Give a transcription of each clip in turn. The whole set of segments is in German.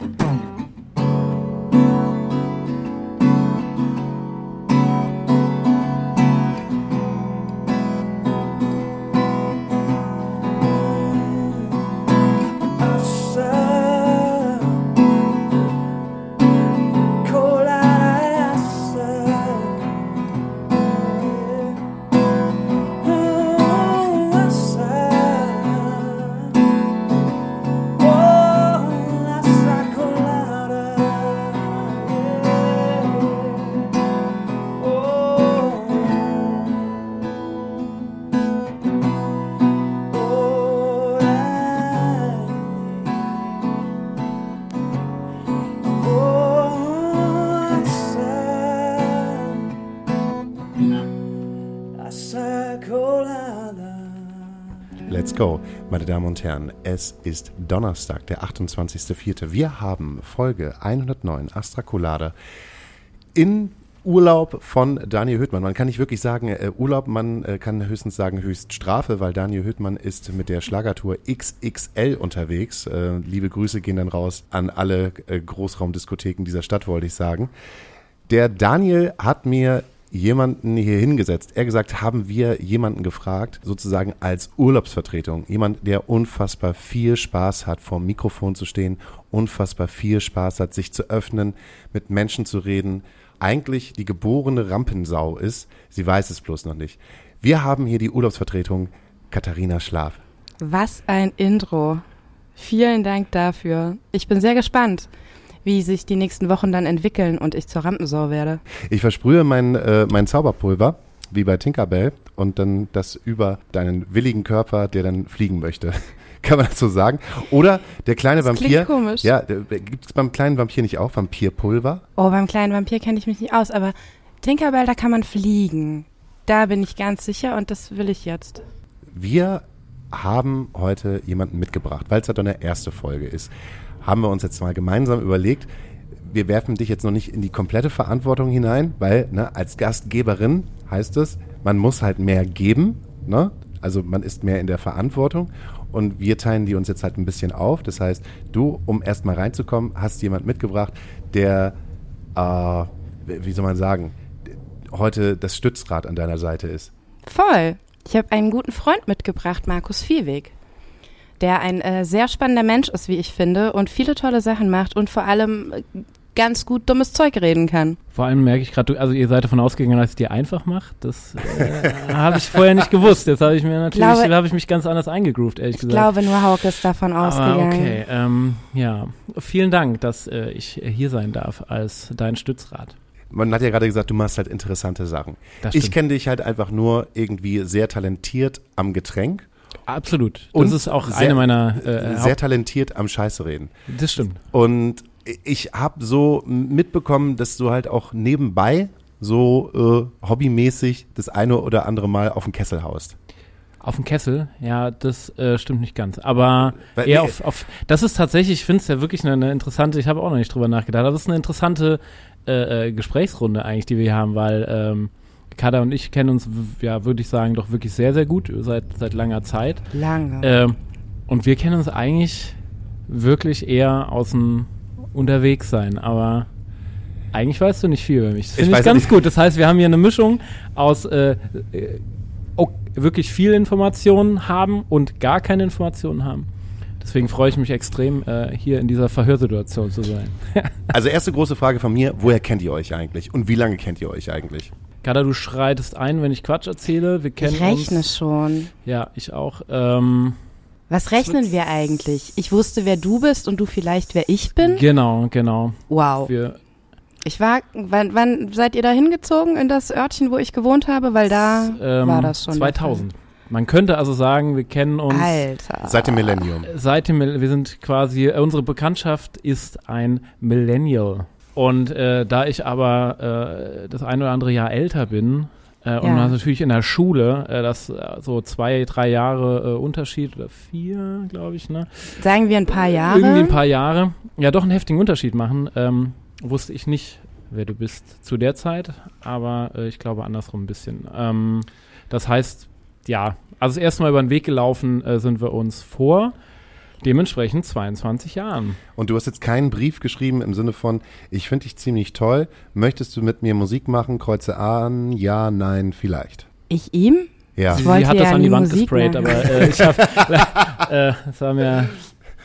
Let's und Herren. Es ist Donnerstag, der 28.04. Wir haben Folge 109 Astra in Urlaub von Daniel Hüttmann. Man kann nicht wirklich sagen äh, Urlaub, man äh, kann höchstens sagen Höchststrafe, weil Daniel Hüttmann ist mit der Schlagertour XXL unterwegs. Äh, liebe Grüße gehen dann raus an alle äh, Großraumdiskotheken dieser Stadt, wollte ich sagen. Der Daniel hat mir jemanden hier hingesetzt. Er gesagt, haben wir jemanden gefragt, sozusagen als Urlaubsvertretung. Jemand, der unfassbar viel Spaß hat, vor dem Mikrofon zu stehen, unfassbar viel Spaß hat, sich zu öffnen, mit Menschen zu reden. Eigentlich die geborene Rampensau ist. Sie weiß es bloß noch nicht. Wir haben hier die Urlaubsvertretung Katharina Schlaf. Was ein Intro. Vielen Dank dafür. Ich bin sehr gespannt wie sich die nächsten Wochen dann entwickeln und ich zur Rampensau werde. Ich versprühe mein, äh, mein Zauberpulver, wie bei Tinkerbell, und dann das über deinen willigen Körper, der dann fliegen möchte. Kann man das so sagen? Oder der kleine das Vampir. Klingt komisch. Ja, gibt es beim kleinen Vampir nicht auch Vampirpulver? Oh, beim kleinen Vampir kenne ich mich nicht aus, aber Tinkerbell, da kann man fliegen. Da bin ich ganz sicher und das will ich jetzt. Wir haben heute jemanden mitgebracht, weil es ja dann eine erste Folge ist haben wir uns jetzt mal gemeinsam überlegt, wir werfen dich jetzt noch nicht in die komplette Verantwortung hinein, weil ne, als Gastgeberin heißt es, man muss halt mehr geben, ne? also man ist mehr in der Verantwortung und wir teilen die uns jetzt halt ein bisschen auf. Das heißt, du, um erstmal reinzukommen, hast jemand mitgebracht, der, äh, wie soll man sagen, heute das Stützrad an deiner Seite ist. Voll. Ich habe einen guten Freund mitgebracht, Markus Viehweg der ein äh, sehr spannender Mensch ist, wie ich finde, und viele tolle Sachen macht und vor allem äh, ganz gut dummes Zeug reden kann. Vor allem merke ich gerade, also ihr seid davon ausgegangen, dass ich dir einfach mache. Das äh, habe ich vorher nicht gewusst. Jetzt habe ich mir natürlich, habe ich mich ganz anders eingegroovt, ehrlich gesagt. Ich glaube, nur Hauke ist davon ausgegangen. Aber okay, ähm, ja. Vielen Dank, dass äh, ich hier sein darf als dein Stützrad. Man hat ja gerade gesagt, du machst halt interessante Sachen. Ich kenne dich halt einfach nur irgendwie sehr talentiert am Getränk Absolut. Das und ist auch sehr, eine meiner. Äh, sehr talentiert am Scheiße reden. Das stimmt. Und ich habe so mitbekommen, dass du halt auch nebenbei so äh, hobbymäßig das eine oder andere Mal auf den Kessel haust. Auf den Kessel, ja, das äh, stimmt nicht ganz. Aber Weil, eher nee. auf, auf, das ist tatsächlich, ich finde es ja wirklich eine, eine interessante, ich habe auch noch nicht drüber nachgedacht, aber das ist eine interessante äh, äh, Gesprächsrunde eigentlich, die wir hier haben, weil ähm, Kada und ich kennen uns, ja, würde ich sagen, doch wirklich sehr, sehr gut seit, seit langer Zeit. Lange. Ähm, und wir kennen uns eigentlich wirklich eher aus dem Unterwegssein, aber eigentlich weißt du nicht viel über mich. Das finde ich, ich ganz nicht. gut. Das heißt, wir haben hier eine Mischung aus äh, äh, wirklich viel Informationen haben und gar keine Informationen haben. Deswegen freue ich mich extrem, äh, hier in dieser Verhörsituation zu sein. also erste große Frage von mir, woher kennt ihr euch eigentlich und wie lange kennt ihr euch eigentlich? Kada, du schreitest ein, wenn ich Quatsch erzähle. Wir kennen ich rechne uns. schon. Ja, ich auch. Ähm, Was rechnen wir eigentlich? Ich wusste, wer du bist und du vielleicht, wer ich bin? Genau, genau. Wow. Wir ich war, wann, wann seid ihr da hingezogen in das Örtchen, wo ich gewohnt habe? Weil da ähm, war das schon. 2000. Man könnte also sagen, wir kennen uns Alter. seit dem Millennium. Seit dem, wir sind quasi, äh, unsere Bekanntschaft ist ein Millennial. Und äh, da ich aber äh, das ein oder andere Jahr älter bin äh, und ja. natürlich in der Schule, äh, das äh, so zwei, drei Jahre äh, Unterschied oder vier, glaube ich, ne? Sagen wir ein paar Jahre. Irgendwie ein paar Jahre. Ja, doch einen heftigen Unterschied machen. Ähm, wusste ich nicht, wer du bist zu der Zeit, aber äh, ich glaube andersrum ein bisschen. Ähm, das heißt, ja, also das erste Mal über den Weg gelaufen äh, sind wir uns vor dementsprechend 22 Jahren. Und du hast jetzt keinen Brief geschrieben im Sinne von, ich finde dich ziemlich toll, möchtest du mit mir Musik machen, kreuze an, ja, nein, vielleicht. Ich ihm? Ja. Sie, sie hat das an die Wand Musik gesprayt, machen. aber äh, ich habe, äh, das war mir,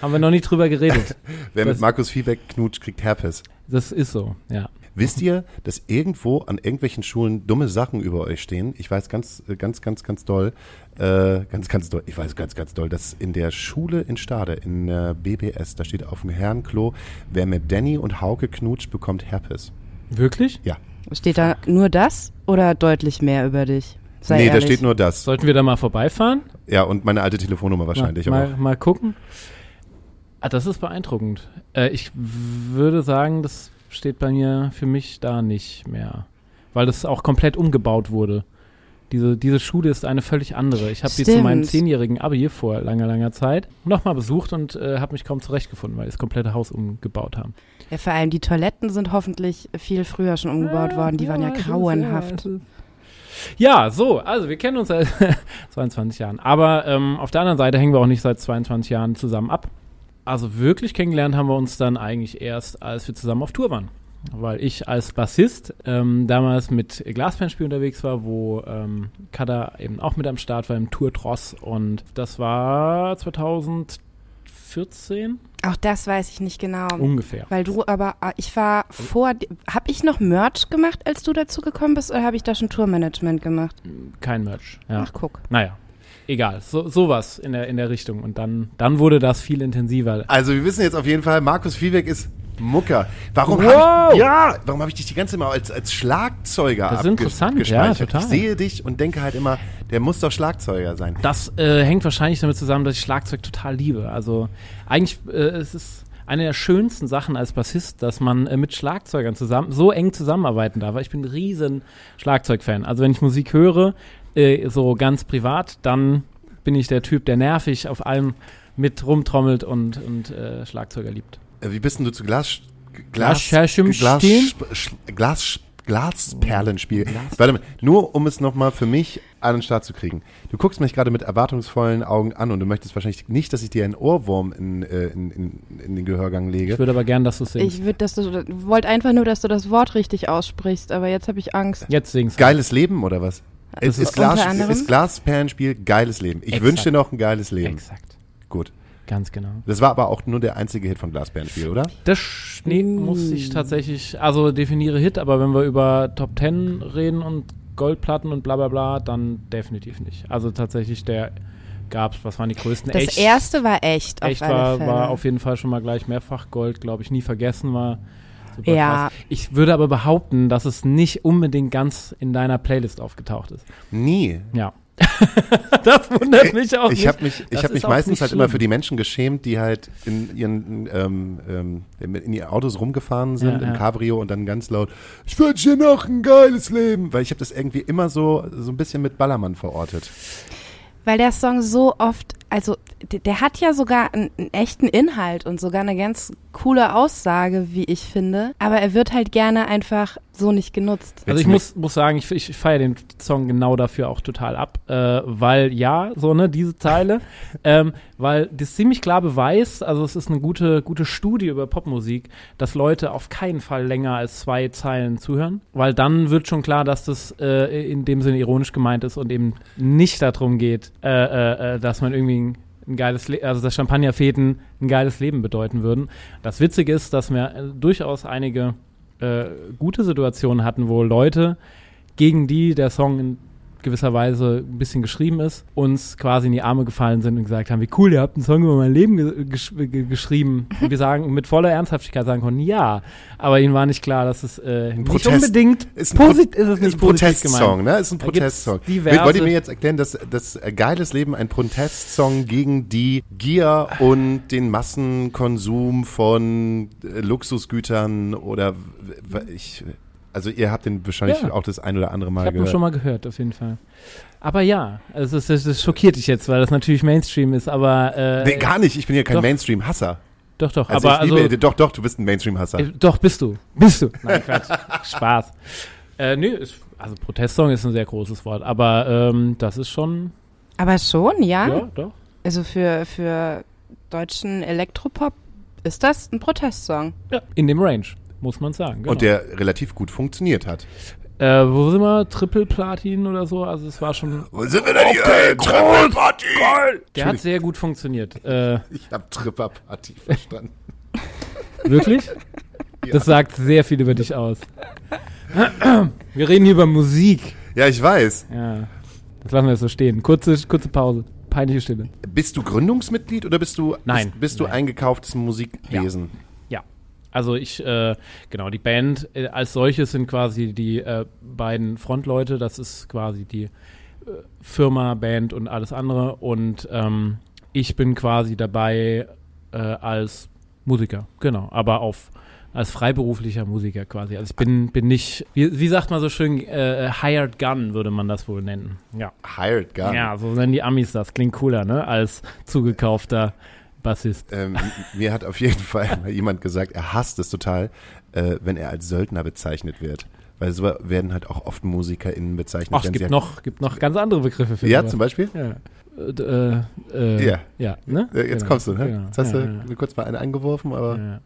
haben wir noch nie drüber geredet. Wer das, mit Markus Viehbeck knutscht, kriegt Herpes. Das ist so, ja. Wisst ihr, dass irgendwo an irgendwelchen Schulen dumme Sachen über euch stehen? Ich weiß ganz, ganz, ganz, ganz doll, äh, ganz, ganz doll, ich weiß ganz, ganz doll, dass in der Schule in Stade, in der BBS, da steht auf dem Herrenklo, wer mit Danny und Hauke knutscht, bekommt Herpes. Wirklich? Ja. Steht da nur das oder deutlich mehr über dich? Sei nee, ehrlich. da steht nur das. Sollten wir da mal vorbeifahren? Ja, und meine alte Telefonnummer wahrscheinlich. Mal, mal, mal gucken. Ah, das ist beeindruckend. Äh, ich würde sagen, das steht bei mir für mich da nicht mehr. Weil das auch komplett umgebaut wurde. Diese, diese Schule ist eine völlig andere. Ich habe sie zu meinem zehnjährigen Abi vor langer, langer Zeit nochmal besucht und äh, habe mich kaum zurechtgefunden, weil sie das komplette Haus umgebaut haben. Ja, vor allem die Toiletten sind hoffentlich viel früher schon umgebaut ja, worden. Die ja, waren ja grauenhaft. Ja, so, also wir kennen uns seit 22 Jahren. Aber ähm, auf der anderen Seite hängen wir auch nicht seit 22 Jahren zusammen ab. Also wirklich kennengelernt haben wir uns dann eigentlich erst, als wir zusammen auf Tour waren. Weil ich als Bassist ähm, damals mit Glasbandspiel unterwegs war, wo ähm, Kada eben auch mit am Start war im Tour Tross und das war 2014. Auch das weiß ich nicht genau. Ungefähr. Weil du aber, äh, ich war vor, habe ich noch Merch gemacht, als du dazu gekommen bist, oder habe ich da schon Tourmanagement gemacht? Kein Merch, ja. Ach, guck. Naja, egal, so, sowas in der, in der Richtung. Und dann, dann wurde das viel intensiver. Also wir wissen jetzt auf jeden Fall, Markus Viehweg ist Mucker. Warum wow. habe ich, ja, warum ich dich die ganze Zeit mal als, als Schlagzeuger Das ist interessant, ja, total. Ich sehe dich und denke halt immer, der muss doch Schlagzeuger sein. Das äh, hängt wahrscheinlich damit zusammen, dass ich Schlagzeug total liebe. Also eigentlich äh, es ist eine der schönsten Sachen als Bassist, dass man äh, mit Schlagzeugern zusammen so eng zusammenarbeiten darf. Ich bin ein riesen Schlagzeugfan. Also wenn ich Musik höre, äh, so ganz privat, dann bin ich der Typ, der nervig auf allem mit rumtrommelt und, und äh, Schlagzeuger liebt. Äh, wie bist denn du zu Glas, Glas, Glas, Glas, Glas, Glasperlenspiel. Glas Warte mal, nur um es nochmal für mich an den Start zu kriegen. Du guckst mich gerade mit erwartungsvollen Augen an und du möchtest wahrscheinlich nicht, dass ich dir einen Ohrwurm in, äh, in, in, in den Gehörgang lege. Ich würde aber gern, dass du singst. Ich würde, dass du, wollte einfach nur, dass du das Wort richtig aussprichst, aber jetzt habe ich Angst. Jetzt singst du. Geiles Leben oder was? Es ist, Glas, ist Glasperlenspiel geiles Leben. Ich wünsche dir noch ein geiles Leben. Exakt. Gut. Ganz genau. Das war aber auch nur der einzige Hit von Glasperlenspiel, oder? Das nee, muss ich tatsächlich, also definiere Hit, aber wenn wir über Top Ten reden und Goldplatten und bla bla bla, dann definitiv nicht. Also tatsächlich der gab's, was waren die größten? Das echt, erste war echt. Echt war, war auf jeden Fall schon mal gleich mehrfach Gold, glaube ich, nie vergessen war. Super ja. Krass. Ich würde aber behaupten, dass es nicht unbedingt ganz in deiner Playlist aufgetaucht ist. Nie. Ja. das wundert mich auch. Ich habe mich, ich hab mich meistens halt immer für die Menschen geschämt, die halt in ihren ähm, ähm, in ihren Autos rumgefahren sind, ja, im Cabrio und dann ganz laut, ich wünsche dir noch ein geiles Leben, weil ich habe das irgendwie immer so, so ein bisschen mit Ballermann verortet. Weil der Song so oft, also der, der hat ja sogar einen, einen echten Inhalt und sogar eine ganz coole Aussage, wie ich finde, aber er wird halt gerne einfach so nicht genutzt. Also ich muss, muss sagen, ich, ich feiere den Song genau dafür auch total ab, äh, weil ja, so ne, diese Zeile, ähm, weil das ziemlich klar beweist, also es ist eine gute, gute Studie über Popmusik, dass Leute auf keinen Fall länger als zwei Zeilen zuhören, weil dann wird schon klar, dass das äh, in dem Sinne ironisch gemeint ist und eben nicht darum geht, äh, äh, äh dass man irgendwie ein ein geiles, Le also dass Champagnerfeten ein geiles Leben bedeuten würden. Das Witzige ist, dass wir äh, durchaus einige äh, gute Situationen hatten, wo Leute, gegen die der Song in gewisser Weise ein bisschen geschrieben ist, uns quasi in die Arme gefallen sind und gesagt haben, wie cool, ihr habt einen Song über mein Leben ge gesch ge geschrieben. Und wir sagen mit voller Ernsthaftigkeit sagen konnten, ja, aber ihnen war nicht klar, dass es äh, nicht Protest, unbedingt ist, ein ist es nicht ein Protestsong, ne? Ist ein Protestsong. Wollt ihr mir jetzt erklären, dass das äh, geiles Leben ein Protestsong gegen die Gier und den Massenkonsum von äh, Luxusgütern oder ich also ihr habt den wahrscheinlich ja. auch das ein oder andere Mal ich hab gehört. Ich habe schon mal gehört, auf jeden Fall. Aber ja, also das, das, das, schockiert dich jetzt, weil das natürlich Mainstream ist, aber äh, Nee, gar nicht, ich bin ja kein Mainstream-Hasser. Doch, doch, also aber liebe, also, doch, doch, du bist ein Mainstream-Hasser. Äh, doch, bist du. Bist du. Nein, Quatsch. Spaß. Äh, nee, ist, also Protestsong ist ein sehr großes Wort, aber ähm, das ist schon Aber schon, ja? Ja, doch. Also für, für deutschen Elektropop ist das ein Protestsong. Ja, in dem Range, muss man sagen. Genau. Und der relativ gut funktioniert hat. Äh, wo sind wir? Triple Platin oder so? Also es war schon. Wo sind wir denn hier? Triple Platin! Der hat sehr gut funktioniert. Äh, ich habe Triple Platin verstanden. Wirklich? Ja. Das sagt sehr viel über dich aus. Wir reden hier über Musik. Ja, ich weiß. Ja. Das lassen wir jetzt so stehen. Kurze, kurze Pause. Peinliche Stille. Bist du Gründungsmitglied oder bist du, Nein. Bist, bist du Nein. eingekauftes Musikwesen? Ja. Also ich, äh, genau, die Band äh, als solches sind quasi die äh, beiden Frontleute. Das ist quasi die äh, Firma, Band und alles andere. Und ähm, ich bin quasi dabei äh, als Musiker, genau, aber auf als freiberuflicher Musiker quasi. Also ich bin, bin nicht, wie, wie sagt man so schön, äh, Hired Gun würde man das wohl nennen. Ja. Hired Gun? Ja, so nennen die Amis das. Klingt cooler, ne? Als zugekaufter Bassist. Ähm, mir hat auf jeden Fall jemand gesagt, er hasst es total, äh, wenn er als Söldner bezeichnet wird. Weil so werden halt auch oft MusikerInnen bezeichnet. Ach, es gibt noch, gibt noch ganz andere Begriffe für Ja, zum Beispiel? Ja. Äh, äh, ja. ja ne? Jetzt genau. kommst du, ne? Genau. Jetzt hast ja, du ja. kurz mal eine eingeworfen, aber. Ja.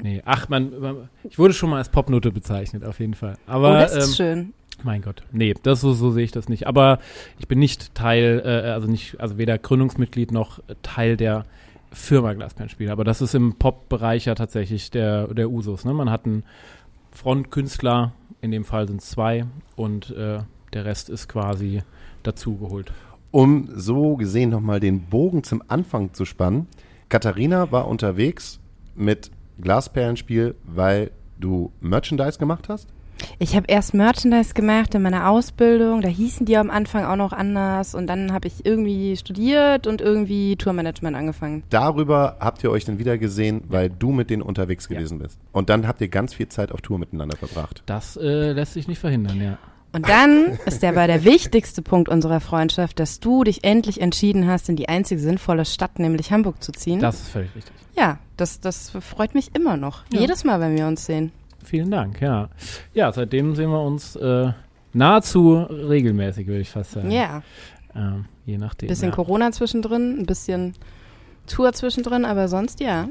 Nee, ach, man, man, ich wurde schon mal als Popnote bezeichnet, auf jeden Fall. Aber, oh, das ist ähm, schön. Mein Gott, nee, das so, so sehe ich das nicht. Aber ich bin nicht Teil, äh, also nicht, also weder Gründungsmitglied noch Teil der Firma Glasperlenspiel. Aber das ist im Pop-Bereich ja tatsächlich der, der Usus. Ne? Man hat einen Frontkünstler, in dem Fall sind es zwei, und äh, der Rest ist quasi dazugeholt um so gesehen nochmal den Bogen zum Anfang zu spannen. Katharina war unterwegs mit Glasperlenspiel, weil du Merchandise gemacht hast? Ich habe erst Merchandise gemacht in meiner Ausbildung. Da hießen die am Anfang auch noch anders. Und dann habe ich irgendwie studiert und irgendwie Tourmanagement angefangen. Darüber habt ihr euch dann wieder gesehen, weil du mit denen unterwegs gewesen ja. bist. Und dann habt ihr ganz viel Zeit auf Tour miteinander verbracht. Das äh, lässt sich nicht verhindern, ja. Und dann ist der bei der wichtigste Punkt unserer Freundschaft, dass du dich endlich entschieden hast, in die einzige sinnvolle Stadt, nämlich Hamburg, zu ziehen. Das ist völlig richtig. Ja, das, das freut mich immer noch. Ja. Jedes Mal, wenn wir uns sehen. Vielen Dank, ja. Ja, seitdem sehen wir uns äh, nahezu regelmäßig, würde ich fast sagen. Ja. Ähm, je nachdem. Bisschen ja. Corona zwischendrin, ein bisschen Tour zwischendrin, aber sonst ja.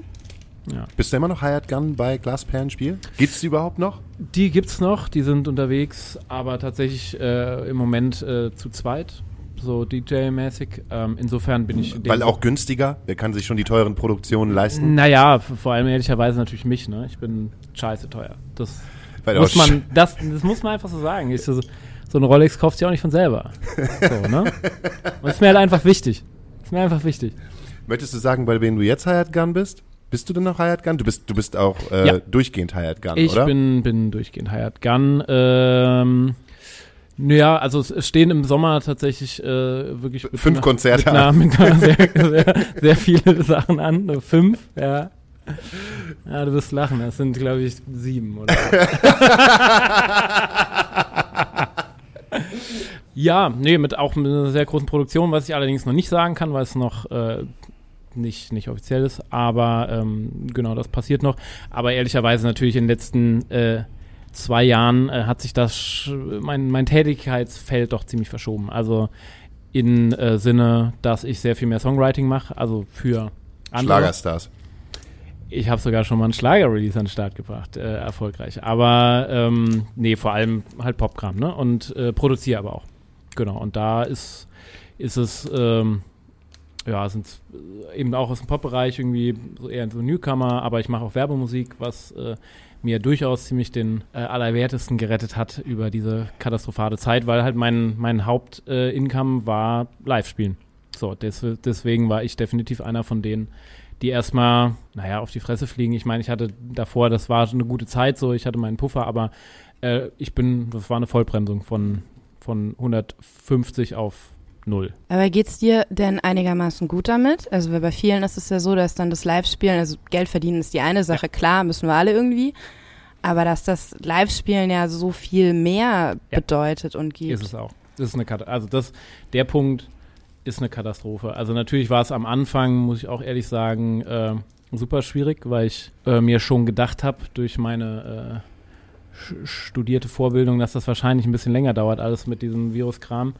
Ja. Bist du immer noch Hired Gun bei Glasperlenspiel? Gibt es die überhaupt noch? Die gibt es noch, die sind unterwegs, aber tatsächlich äh, im Moment äh, zu zweit, so DJ-mäßig. Ähm, insofern bin ich. Weil auch günstiger? Wer kann sich schon die teuren Produktionen leisten? Naja, vor allem ehrlicherweise natürlich mich, ne? Ich bin scheiße teuer. Das Weil muss man, das, das muss man einfach so sagen. Ich, so, so eine Rolex kauft sich auch nicht von selber. So, ne? Und ist mir halt einfach wichtig. Ist mir einfach wichtig. Möchtest du sagen, bei wem du jetzt Hired Gun bist? Bist du denn noch Hired Gun? Du bist, du bist auch äh, ja. durchgehend Hired Gun, ich oder? Ich bin, bin durchgehend Hired Gun. Ähm, naja, also es stehen im Sommer tatsächlich äh, wirklich fünf einer, Konzerte mit einer, mit einer sehr, sehr, sehr, viele Sachen an. Fünf, ja. Ja, du wirst lachen. Das sind, glaube ich, sieben oder. ja, nee, mit auch mit einer sehr großen Produktion, was ich allerdings noch nicht sagen kann, weil es noch äh, nicht, nicht offiziell ist, aber ähm, genau, das passiert noch. Aber ehrlicherweise natürlich in den letzten äh, zwei Jahren äh, hat sich das mein, mein Tätigkeitsfeld doch ziemlich verschoben. Also in äh, Sinne, dass ich sehr viel mehr Songwriting mache, also für andere. Schlagerstars. Ich habe sogar schon mal einen Schlager-Release an den Start gebracht, äh, erfolgreich. Aber ähm, nee, vor allem halt Popkram, ne? Und äh, produziere aber auch. Genau. Und da ist, ist es ähm, ja, sind eben auch aus dem Pop-Bereich irgendwie so eher so Newcomer, aber ich mache auch Werbemusik, was äh, mir durchaus ziemlich den äh, Allerwertesten gerettet hat über diese katastrophale Zeit, weil halt mein, mein Hauptincome äh, war Live-Spielen. So, des, deswegen war ich definitiv einer von denen, die erstmal, naja, auf die Fresse fliegen. Ich meine, ich hatte davor, das war eine gute Zeit so, ich hatte meinen Puffer, aber äh, ich bin, das war eine Vollbremsung von, von 150 auf null. Aber geht's dir denn einigermaßen gut damit? Also bei vielen ist es ja so, dass dann das Live-Spielen, also Geld verdienen ist die eine Sache, ja. klar, müssen wir alle irgendwie. Aber dass das Live-Spielen ja so viel mehr ja. bedeutet und gibt. Ist es auch. Das ist eine Katastrophe. Also das, der Punkt ist eine Katastrophe. Also natürlich war es am Anfang, muss ich auch ehrlich sagen, äh, super schwierig, weil ich äh, mir schon gedacht habe durch meine äh, studierte Vorbildung, dass das wahrscheinlich ein bisschen länger dauert, alles mit diesem Viruskram.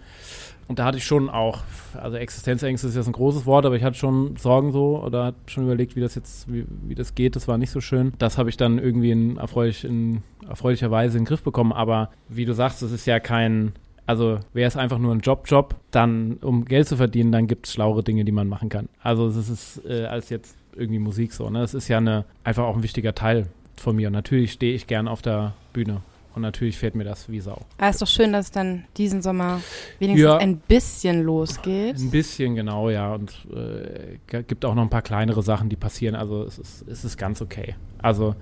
Und da hatte ich schon auch, also Existenzängste ist jetzt ein großes Wort, aber ich hatte schon Sorgen so oder hatte schon überlegt, wie das jetzt, wie, wie das geht. Das war nicht so schön. Das habe ich dann irgendwie in, erfreulich, in erfreulicher Weise in den Griff bekommen. Aber wie du sagst, es ist ja kein, also wäre es einfach nur ein Job-Job, dann um Geld zu verdienen, dann gibt es schlauere Dinge, die man machen kann. Also es ist äh, als jetzt irgendwie Musik so. Ne? Es ist ja eine, einfach auch ein wichtiger Teil von mir. Und natürlich stehe ich gern auf der Bühne. Und natürlich fällt mir das wie Sau. Aber ah, ist doch schön, dass es dann diesen Sommer wenigstens ja, ein bisschen losgeht. Ein bisschen, genau, ja. Und äh, gibt auch noch ein paar kleinere Sachen, die passieren. Also es ist, es ist ganz okay. Also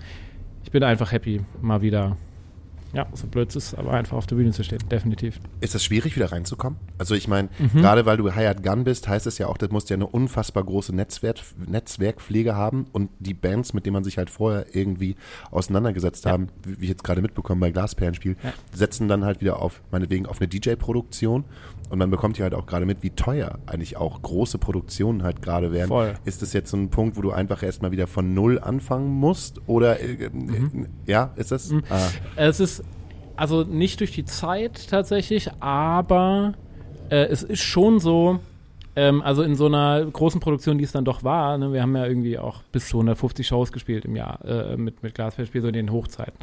ich bin einfach happy, mal wieder ja, so blöd ist aber einfach auf der Bühne zu stehen, definitiv. Ist es schwierig, wieder reinzukommen? Also ich meine, mhm. gerade weil du Hired Gun bist, heißt es ja auch, das musst ja eine unfassbar große Netzwerk, Netzwerkpflege haben und die Bands, mit denen man sich halt vorher irgendwie auseinandergesetzt ja. haben, wie ich jetzt gerade mitbekommen bei Glasperlenspiel, ja. setzen dann halt wieder auf, meinetwegen, auf eine DJ-Produktion und man bekommt ja halt auch gerade mit, wie teuer eigentlich auch große Produktionen halt gerade werden. Voll. Ist das jetzt so ein Punkt, wo du einfach erstmal wieder von Null anfangen musst? Oder äh, mhm. ja, ist das? Mhm. Ah. Es ist also nicht durch die Zeit tatsächlich, aber äh, es ist schon so, ähm, also in so einer großen Produktion, die es dann doch war, ne, wir haben ja irgendwie auch bis zu 150 Shows gespielt im Jahr äh, mit, mit Glasfestspiel, so in den Hochzeiten,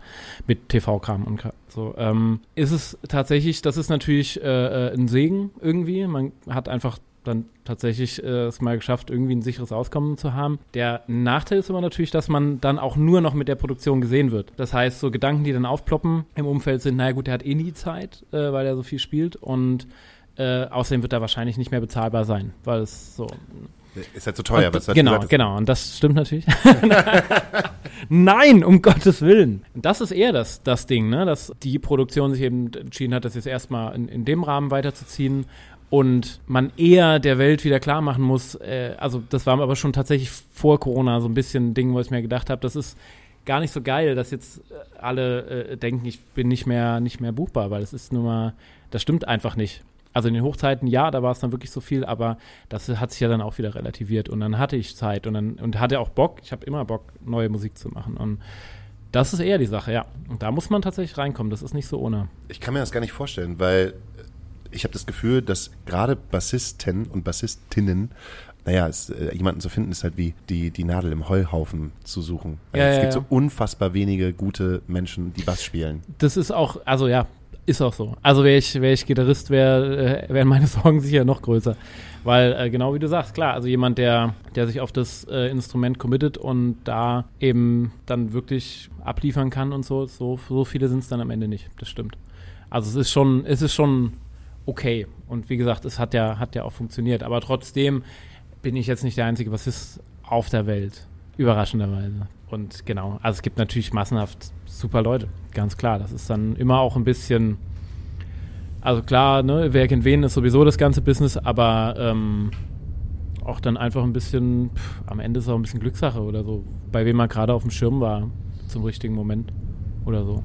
mit TV-Kram und so. Ähm, ist es tatsächlich, das ist natürlich äh, äh, ein Segen irgendwie. Man hat einfach dann tatsächlich äh, es mal geschafft, irgendwie ein sicheres Auskommen zu haben. Der Nachteil ist aber natürlich, dass man dann auch nur noch mit der Produktion gesehen wird. Das heißt, so Gedanken, die dann aufploppen im Umfeld sind, naja gut, der hat eh nie Zeit, äh, weil er so viel spielt und äh, außerdem wird er wahrscheinlich nicht mehr bezahlbar sein, weil es so. Ist halt so teuer, was Genau, gesagt, genau. Und das stimmt natürlich. Nein, um Gottes Willen. Das ist eher das, das Ding, ne? dass die Produktion sich eben entschieden hat, das jetzt erstmal in, in dem Rahmen weiterzuziehen und man eher der Welt wieder klar machen muss, äh, also das war aber schon tatsächlich vor Corona so ein bisschen ein Ding, wo ich mir gedacht habe, das ist gar nicht so geil, dass jetzt äh, alle äh, denken, ich bin nicht mehr, nicht mehr buchbar, weil es ist nun mal, das stimmt einfach nicht. Also in den Hochzeiten, ja, da war es dann wirklich so viel, aber das hat sich ja dann auch wieder relativiert und dann hatte ich Zeit und dann und hatte auch Bock. Ich habe immer Bock, neue Musik zu machen und das ist eher die Sache, ja. Und da muss man tatsächlich reinkommen. Das ist nicht so ohne. Ich kann mir das gar nicht vorstellen, weil ich habe das Gefühl, dass gerade Bassisten und Bassistinnen naja, es, äh, jemanden zu finden, ist halt wie die, die Nadel im Heuhaufen zu suchen. Also ja, es ja, gibt ja. so unfassbar wenige gute Menschen, die Bass spielen. Das ist auch, also ja, ist auch so. Also wäre ich, wär ich Gitarrist, wär, äh, wären meine Sorgen sicher noch größer. Weil, äh, genau wie du sagst, klar, also jemand, der, der sich auf das äh, Instrument committet und da eben dann wirklich abliefern kann und so, so, so viele sind es dann am Ende nicht. Das stimmt. Also es ist schon, es ist schon okay. Und wie gesagt, es hat ja, hat ja auch funktioniert. Aber trotzdem bin ich jetzt nicht der einzige Bassist auf der Welt. Überraschenderweise. Und genau, also es gibt natürlich massenhaft super Leute, ganz klar. Das ist dann immer auch ein bisschen, also klar, ne, wer kennt wen ist sowieso das ganze Business, aber ähm, auch dann einfach ein bisschen, pff, am Ende ist auch ein bisschen Glückssache oder so, bei wem man gerade auf dem Schirm war zum richtigen Moment oder so.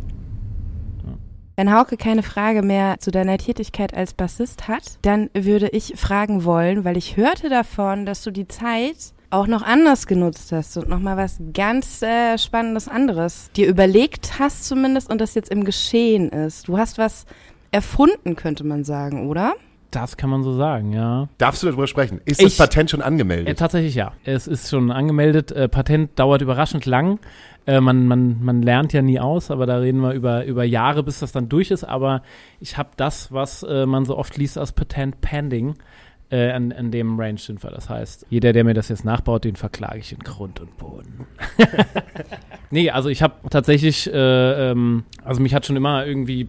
Wenn Hauke keine Frage mehr zu deiner Tätigkeit als Bassist hat, dann würde ich fragen wollen, weil ich hörte davon, dass du die Zeit auch noch anders genutzt hast und nochmal was ganz äh, Spannendes anderes dir überlegt hast zumindest und das jetzt im Geschehen ist. Du hast was erfunden, könnte man sagen, oder? Das kann man so sagen, ja. Darfst du darüber sprechen? Ist ich, das Patent schon angemeldet? Äh, tatsächlich ja. Es ist schon angemeldet. Äh, Patent dauert überraschend lang. Äh, man, man, man lernt ja nie aus, aber da reden wir über, über Jahre, bis das dann durch ist. Aber ich habe das, was äh, man so oft liest als Patent Pending, äh, an, an dem Range sind wir. Das heißt, jeder, der mir das jetzt nachbaut, den verklage ich in Grund und Boden. nee, also ich habe tatsächlich, äh, ähm, also mich hat schon immer irgendwie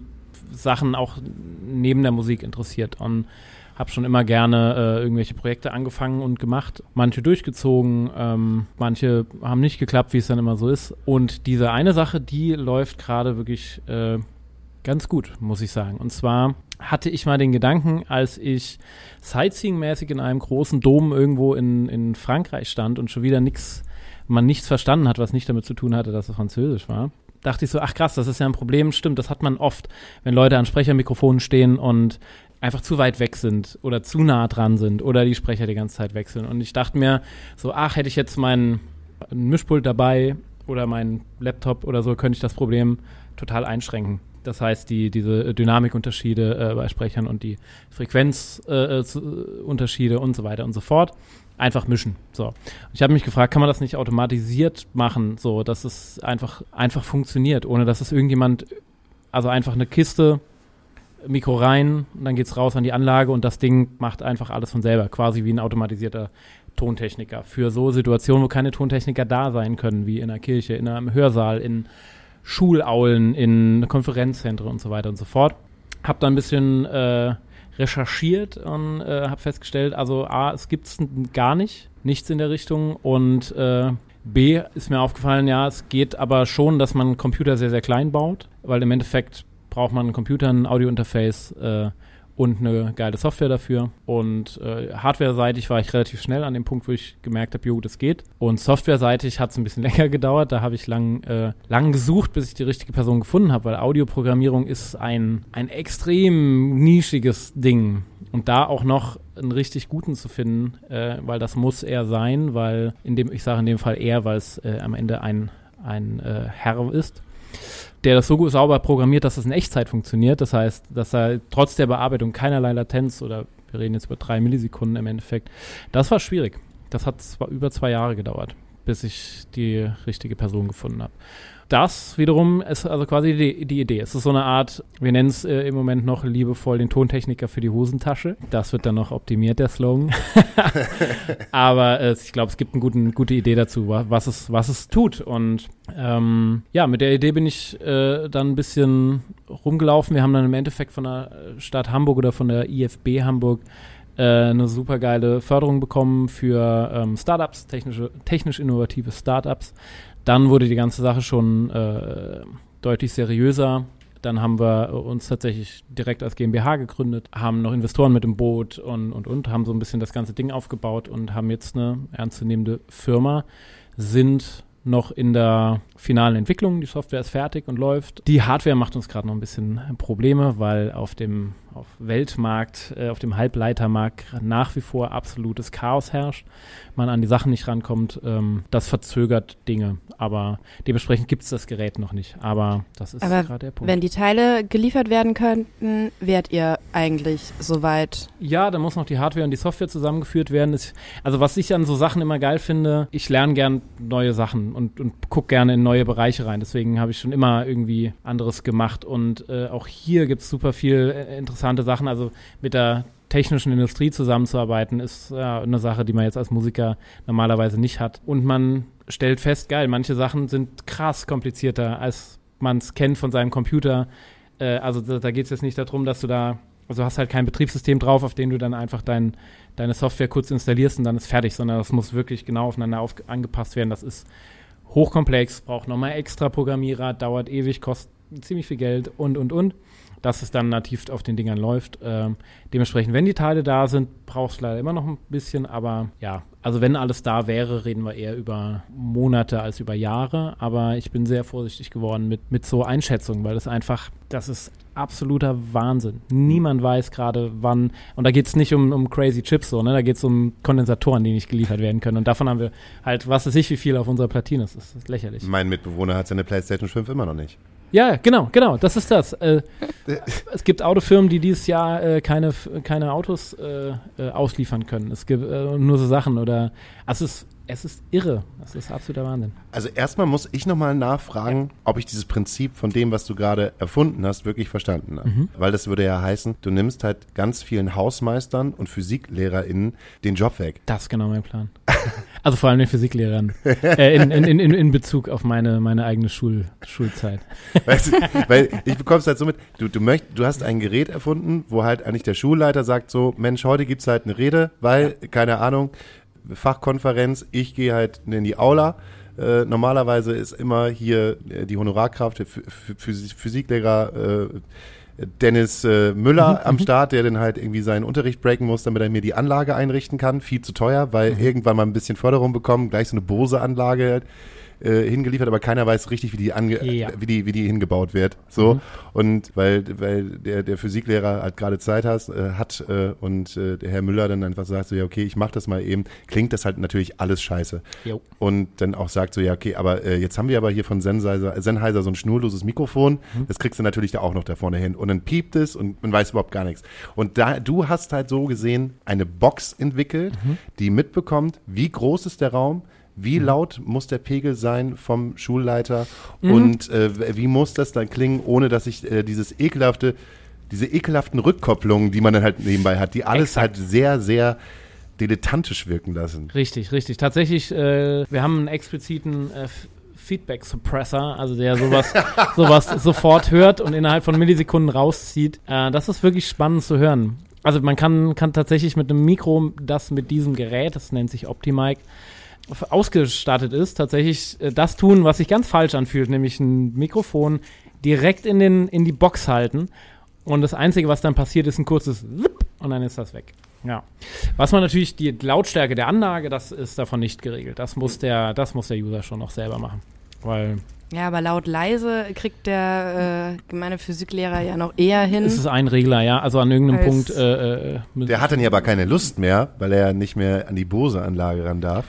Sachen auch neben der Musik interessiert und habe schon immer gerne äh, irgendwelche Projekte angefangen und gemacht, manche durchgezogen, ähm, manche haben nicht geklappt, wie es dann immer so ist. Und diese eine Sache, die läuft gerade wirklich äh, ganz gut, muss ich sagen. Und zwar hatte ich mal den Gedanken, als ich Sightseeing-mäßig in einem großen Dom irgendwo in, in Frankreich stand und schon wieder nichts, man nichts verstanden hat, was nicht damit zu tun hatte, dass es Französisch war. Dachte ich so, ach krass, das ist ja ein Problem. Stimmt, das hat man oft, wenn Leute an Sprechermikrofonen stehen und einfach zu weit weg sind oder zu nah dran sind oder die Sprecher die ganze Zeit wechseln. Und ich dachte mir so, ach, hätte ich jetzt meinen Mischpult dabei oder mein Laptop oder so, könnte ich das Problem total einschränken. Das heißt, die, diese Dynamikunterschiede äh, bei Sprechern und die Frequenzunterschiede äh, und so weiter und so fort einfach mischen. So. ich habe mich gefragt, kann man das nicht automatisiert machen, so dass es einfach, einfach funktioniert, ohne dass es irgendjemand, also einfach eine Kiste, Mikro rein, und dann geht's raus an die Anlage und das Ding macht einfach alles von selber, quasi wie ein automatisierter Tontechniker. Für so Situationen, wo keine Tontechniker da sein können, wie in einer Kirche, in einem Hörsaal, in Schulaulen, in Konferenzzentren und so weiter und so fort. Hab da ein bisschen äh, recherchiert und äh, habe festgestellt, also A, es gibt's gar nicht, nichts in der Richtung und äh, B ist mir aufgefallen, ja, es geht aber schon, dass man Computer sehr, sehr klein baut, weil im Endeffekt braucht man einen Computer, ein Audiointerface äh, und eine geile Software dafür. Und äh, hardware-seitig war ich relativ schnell an dem Punkt, wo ich gemerkt habe, jo, das geht. Und software-seitig hat es ein bisschen länger gedauert. Da habe ich lang, äh, lang gesucht, bis ich die richtige Person gefunden habe, weil Audioprogrammierung ist ein, ein extrem nischiges Ding. Und da auch noch einen richtig guten zu finden, äh, weil das muss er sein, weil in dem, ich sage in dem Fall er, weil es äh, am Ende ein, ein äh, Herr ist der das so sauber programmiert, dass es in Echtzeit funktioniert. Das heißt, dass er trotz der Bearbeitung keinerlei Latenz oder wir reden jetzt über drei Millisekunden im Endeffekt, das war schwierig. Das hat zwar über zwei Jahre gedauert, bis ich die richtige Person gefunden habe das wiederum ist also quasi die, die Idee. Es ist so eine Art, wir nennen es äh, im Moment noch liebevoll den Tontechniker für die Hosentasche. Das wird dann noch optimiert, der Slogan. Aber äh, ich glaube, es gibt eine gute Idee dazu, was es, was es tut. Und ähm, ja, mit der Idee bin ich äh, dann ein bisschen rumgelaufen. Wir haben dann im Endeffekt von der Stadt Hamburg oder von der IFB Hamburg äh, eine super geile Förderung bekommen für ähm, Startups, technische, technisch innovative Startups. Dann wurde die ganze Sache schon äh, deutlich seriöser. Dann haben wir uns tatsächlich direkt als GmbH gegründet, haben noch Investoren mit im Boot und, und, und, haben so ein bisschen das ganze Ding aufgebaut und haben jetzt eine ernstzunehmende Firma, sind noch in der finalen Entwicklung. Die Software ist fertig und läuft. Die Hardware macht uns gerade noch ein bisschen Probleme, weil auf dem auf Weltmarkt, äh, auf dem Halbleitermarkt nach wie vor absolutes Chaos herrscht. Man an die Sachen nicht rankommt. Ähm, das verzögert Dinge. Aber dementsprechend gibt es das Gerät noch nicht. Aber das ist gerade der Punkt. Wenn die Teile geliefert werden könnten, wärt ihr eigentlich soweit? Ja, da muss noch die Hardware und die Software zusammengeführt werden. also was ich an so Sachen immer geil finde, ich lerne gern neue Sachen und, und gucke gerne in neue Bereiche rein. Deswegen habe ich schon immer irgendwie anderes gemacht. Und äh, auch hier gibt es super viel äh, interessante Sachen. Also mit der technischen Industrie zusammenzuarbeiten, ist äh, eine Sache, die man jetzt als Musiker normalerweise nicht hat. Und man stellt fest, geil, manche Sachen sind krass komplizierter, als man es kennt von seinem Computer. Äh, also da, da geht es jetzt nicht darum, dass du da, also hast halt kein Betriebssystem drauf, auf dem du dann einfach dein, deine Software kurz installierst und dann ist fertig, sondern das muss wirklich genau aufeinander auf, angepasst werden. Das ist hochkomplex, braucht nochmal extra Programmierer, dauert ewig, kostet ziemlich viel Geld und, und, und dass es dann nativ auf den Dingern läuft. Ähm, dementsprechend, wenn die Teile da sind, brauchst du leider immer noch ein bisschen, aber ja, also wenn alles da wäre, reden wir eher über Monate als über Jahre, aber ich bin sehr vorsichtig geworden mit, mit so Einschätzungen, weil das einfach, das ist absoluter Wahnsinn. Niemand weiß gerade wann, und da geht es nicht um, um crazy Chips so, ne? da geht es um Kondensatoren, die nicht geliefert werden können und davon haben wir halt, was weiß ich, wie viel auf unserer Platine ist, das ist lächerlich. Mein Mitbewohner hat seine Playstation 5 immer noch nicht. Ja, genau, genau, das ist das. Äh, es gibt Autofirmen, die dieses Jahr äh, keine, keine Autos äh, äh ausliefern können. Es gibt äh, nur so Sachen oder also es ist es ist irre. Das ist absoluter Wahnsinn. Also erstmal muss ich nochmal nachfragen, ja. ob ich dieses Prinzip von dem, was du gerade erfunden hast, wirklich verstanden habe. Mhm. Weil das würde ja heißen, du nimmst halt ganz vielen Hausmeistern und PhysiklehrerInnen den Job weg. Das ist genau mein Plan. also vor allem den Physiklehrern. äh, in, in, in, in Bezug auf meine, meine eigene Schul, Schulzeit. Weißt du, weil ich bekomme es halt so mit, du, du, möcht, du hast ein Gerät erfunden, wo halt eigentlich der Schulleiter sagt so, Mensch, heute gibt es halt eine Rede, weil, ja. keine Ahnung, Fachkonferenz, ich gehe halt in die Aula. Äh, normalerweise ist immer hier äh, die Honorarkraft, Physiklehrer äh, Dennis äh, Müller mhm. am mhm. Start, der dann halt irgendwie seinen Unterricht breaken muss, damit er mir die Anlage einrichten kann. Viel zu teuer, weil mhm. irgendwann mal ein bisschen Förderung bekommen, gleich so eine Bose-Anlage äh, hingeliefert, aber keiner weiß richtig, wie die, ange ja. wie die, wie die hingebaut wird. So. Mhm. Und weil, weil der, der Physiklehrer halt gerade Zeit hast, äh, hat äh, und äh, der Herr Müller dann einfach sagt so, ja, okay, ich mach das mal eben, klingt das halt natürlich alles scheiße. Jo. Und dann auch sagt so, ja, okay, aber äh, jetzt haben wir aber hier von Sennheiser, Sennheiser so ein schnurloses Mikrofon, mhm. das kriegst du natürlich da auch noch da vorne hin. Und dann piept es und man weiß überhaupt gar nichts. Und da, du hast halt so gesehen eine Box entwickelt, mhm. die mitbekommt, wie groß ist der Raum, wie mhm. laut muss der Pegel sein vom Schulleiter mhm. und äh, wie muss das dann klingen, ohne dass ich äh, dieses ekelhafte, diese ekelhaften Rückkopplungen, die man dann halt nebenbei hat, die alles Exakt. halt sehr, sehr dilettantisch wirken lassen. Richtig, richtig. Tatsächlich, äh, wir haben einen expliziten äh, Feedback Suppressor, also der sowas, sowas sofort hört und innerhalb von Millisekunden rauszieht. Äh, das ist wirklich spannend zu hören. Also man kann, kann tatsächlich mit einem Mikro, das mit diesem Gerät, das nennt sich Optimic, ausgestattet ist, tatsächlich äh, das tun, was sich ganz falsch anfühlt, nämlich ein Mikrofon direkt in, den, in die Box halten. Und das Einzige, was dann passiert, ist ein kurzes Wipp und dann ist das weg. Ja. Was man natürlich, die Lautstärke der Anlage, das ist davon nicht geregelt. Das muss der, das muss der User schon noch selber machen. Weil ja, aber laut leise kriegt der äh, gemeine Physiklehrer ja noch eher hin. Es ist ein Regler, ja. Also an irgendeinem Punkt. Äh, äh, der hat dann ja aber keine Lust mehr, weil er nicht mehr an die Bose-Anlage ran darf.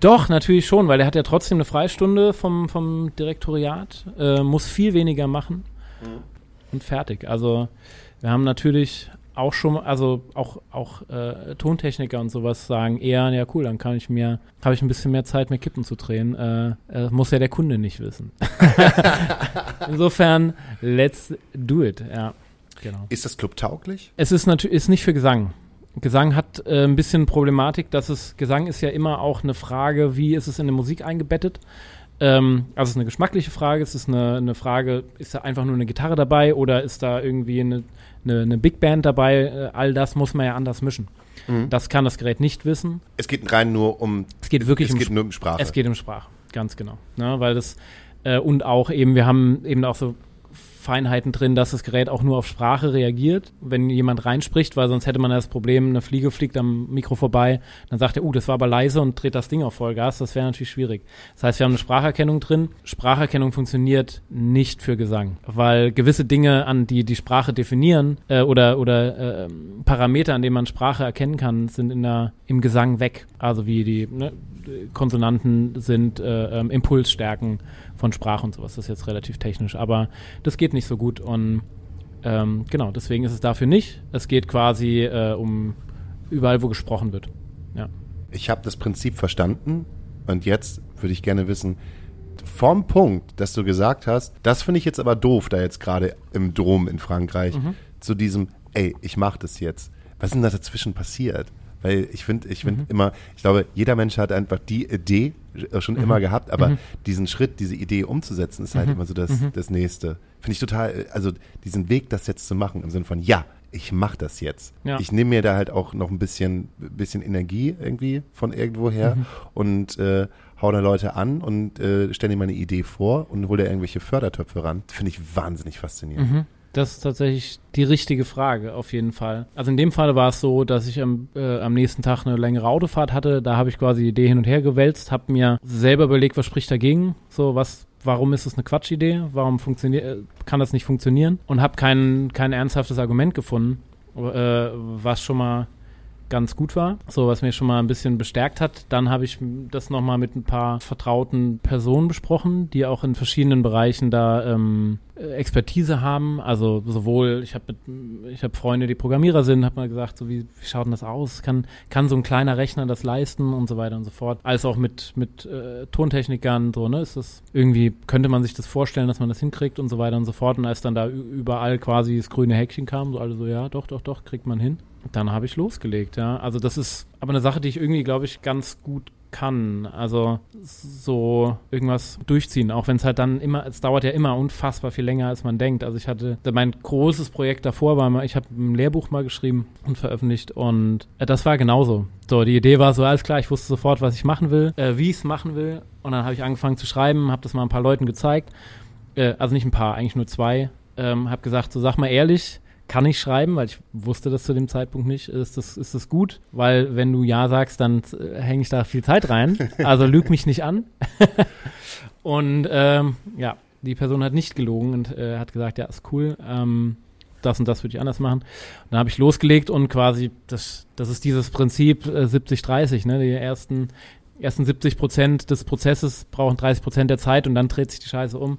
Doch, natürlich schon, weil er hat ja trotzdem eine Freistunde vom, vom Direktoriat, äh, muss viel weniger machen mhm. und fertig. Also wir haben natürlich auch schon, also auch, auch äh, Tontechniker und sowas sagen eher, ja cool, dann kann ich mir, habe ich ein bisschen mehr Zeit, mir Kippen zu drehen. Äh, äh, muss ja der Kunde nicht wissen. Insofern, let's do it, ja. Genau. Ist das Club tauglich? Es ist natürlich, ist nicht für Gesang. Gesang hat äh, ein bisschen Problematik, dass es, Gesang ist ja immer auch eine Frage, wie ist es in der Musik eingebettet? Ähm, also es ist eine geschmackliche Frage, es ist eine, eine Frage, ist da einfach nur eine Gitarre dabei oder ist da irgendwie eine eine, eine Big Band dabei, äh, all das muss man ja anders mischen. Mhm. Das kann das Gerät nicht wissen. Es geht rein nur um. Es geht wirklich es um, geht nur um Sprache. Es geht um Sprache, ganz genau. Ne, weil das äh, und auch eben, wir haben eben auch so Feinheiten drin, dass das Gerät auch nur auf Sprache reagiert, wenn jemand reinspricht, weil sonst hätte man das Problem, eine Fliege fliegt am Mikro vorbei, dann sagt er, uh, das war aber leise und dreht das Ding auf Vollgas, das wäre natürlich schwierig. Das heißt, wir haben eine Spracherkennung drin. Spracherkennung funktioniert nicht für Gesang, weil gewisse Dinge, an die die Sprache definieren äh, oder, oder äh, Parameter, an denen man Sprache erkennen kann, sind in der, im Gesang weg. Also wie die ne, Konsonanten sind, äh, ähm, Impulsstärken von Sprache und sowas. Das ist jetzt relativ technisch, aber das geht nicht so gut und ähm, genau, deswegen ist es dafür nicht. Es geht quasi äh, um überall, wo gesprochen wird. Ja. Ich habe das Prinzip verstanden und jetzt würde ich gerne wissen, vom Punkt, dass du gesagt hast, das finde ich jetzt aber doof, da jetzt gerade im Dom in Frankreich, mhm. zu diesem, ey, ich mache das jetzt. Was ist denn da dazwischen passiert? Weil ich finde, ich finde mhm. immer, ich glaube, jeder Mensch hat einfach die Idee äh, schon mhm. immer gehabt, aber mhm. diesen Schritt, diese Idee umzusetzen, ist halt mhm. immer so das, mhm. das Nächste. Finde ich total, äh, also diesen Weg, das jetzt zu machen, im Sinne von, ja, ich mache das jetzt. Ja. Ich nehme mir da halt auch noch ein bisschen, bisschen Energie irgendwie von irgendwo her mhm. und äh, hau da Leute an und äh, stelle mir meine Idee vor und hole da irgendwelche Fördertöpfe ran. Finde ich wahnsinnig faszinierend. Das ist tatsächlich die richtige Frage, auf jeden Fall. Also in dem Fall war es so, dass ich am, äh, am nächsten Tag eine längere Autofahrt hatte. Da habe ich quasi die Idee hin und her gewälzt, habe mir selber überlegt, was spricht dagegen. So, was, warum ist es eine Quatschidee? Warum funktioniert, äh, kann das nicht funktionieren? Und habe kein, kein ernsthaftes Argument gefunden, äh, was schon mal ganz gut war, so was mir schon mal ein bisschen bestärkt hat. Dann habe ich das nochmal mit ein paar vertrauten Personen besprochen, die auch in verschiedenen Bereichen da ähm, Expertise haben. Also sowohl, ich habe ich Freunde, die Programmierer sind, habe mal gesagt, so wie, wie schaut denn das aus? Kann, kann so ein kleiner Rechner das leisten und so weiter und so fort. Als auch mit, mit äh, Tontechnikern, so, ne? Ist das irgendwie, könnte man sich das vorstellen, dass man das hinkriegt und so weiter und so fort. Und als dann da überall quasi das grüne Häkchen kam, so alle so, ja, doch, doch, doch, kriegt man hin. Dann habe ich losgelegt, ja. Also das ist aber eine Sache, die ich irgendwie, glaube ich, ganz gut kann. Also so irgendwas durchziehen, auch wenn es halt dann immer, es dauert ja immer unfassbar viel länger, als man denkt. Also ich hatte, mein großes Projekt davor war mal, ich habe ein Lehrbuch mal geschrieben und veröffentlicht und äh, das war genauso. So, die Idee war so, alles klar, ich wusste sofort, was ich machen will, äh, wie ich es machen will und dann habe ich angefangen zu schreiben, habe das mal ein paar Leuten gezeigt, äh, also nicht ein paar, eigentlich nur zwei, ähm, habe gesagt, so sag mal ehrlich, kann ich schreiben, weil ich wusste das zu dem Zeitpunkt nicht, ist das, ist das gut, weil wenn du Ja sagst, dann äh, hänge ich da viel Zeit rein. Also lüg mich nicht an. und ähm, ja, die Person hat nicht gelogen und äh, hat gesagt, ja, ist cool. Ähm, das und das würde ich anders machen. Und dann habe ich losgelegt und quasi, das, das ist dieses Prinzip äh, 70-30, ne? Die ersten, ersten 70 Prozent des Prozesses brauchen 30 Prozent der Zeit und dann dreht sich die Scheiße um.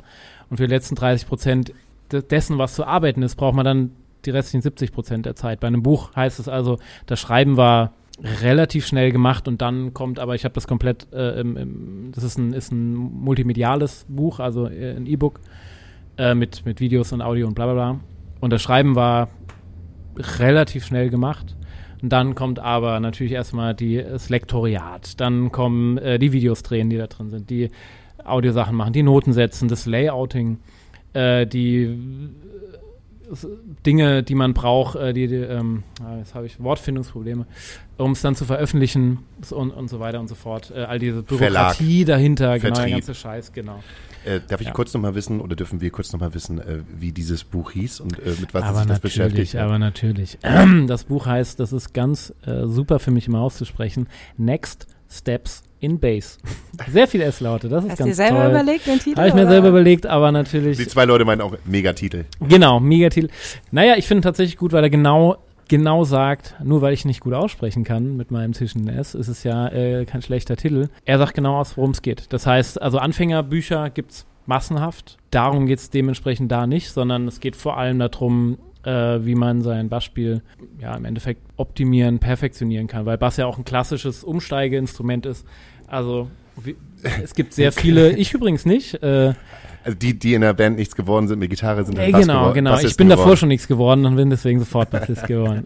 Und für die letzten 30 Prozent dessen, was zu arbeiten ist, braucht man dann die restlichen 70 Prozent der Zeit. Bei einem Buch heißt es also, das Schreiben war relativ schnell gemacht und dann kommt, aber ich habe das komplett, äh, im, im, das ist ein, ist ein multimediales Buch, also äh, ein E-Book äh, mit, mit Videos und Audio und bla bla bla. Und das Schreiben war relativ schnell gemacht. Und dann kommt aber natürlich erstmal das Lektoriat, dann kommen äh, die Videos drehen, die da drin sind, die Audiosachen machen, die Noten setzen, das Layouting, äh, die Dinge, die man braucht, äh, die, die ähm, ah, jetzt habe ich Wortfindungsprobleme, um es dann zu veröffentlichen und, und so weiter und so fort. Äh, all diese Bürokratie Verlag, dahinter, Vertrieb. genau, der ganze Scheiß, genau. Äh, darf ich ja. kurz nochmal wissen oder dürfen wir kurz nochmal wissen, äh, wie dieses Buch hieß und äh, mit was aber sich das beschäftigt? Aber natürlich. Das Buch heißt, das ist ganz äh, super für mich immer auszusprechen, Next Steps in Base. Sehr viel S-Laute, das ist Hast ganz toll. Hast du selber überlegt, den Titel? Habe ich mir selber überlegt, aber natürlich. Die zwei Leute meinen auch Megatitel. Genau, Megatitel. Naja, ich finde tatsächlich gut, weil er genau genau sagt, nur weil ich nicht gut aussprechen kann mit meinem zwischen S, ist es ja äh, kein schlechter Titel. Er sagt genau aus, worum es geht. Das heißt, also Anfängerbücher gibt's massenhaft. Darum geht's dementsprechend da nicht, sondern es geht vor allem darum, äh, wie man sein Bassspiel ja im Endeffekt optimieren, perfektionieren kann, weil Bass ja auch ein klassisches Umsteigeinstrument ist. Also wie, es gibt sehr viele, ich übrigens nicht. Äh, also die, die in der Band nichts geworden sind mit Gitarre, sind äh, Genau, genau. Bassisten ich bin geworden. davor schon nichts geworden und bin deswegen sofort Bassist geworden.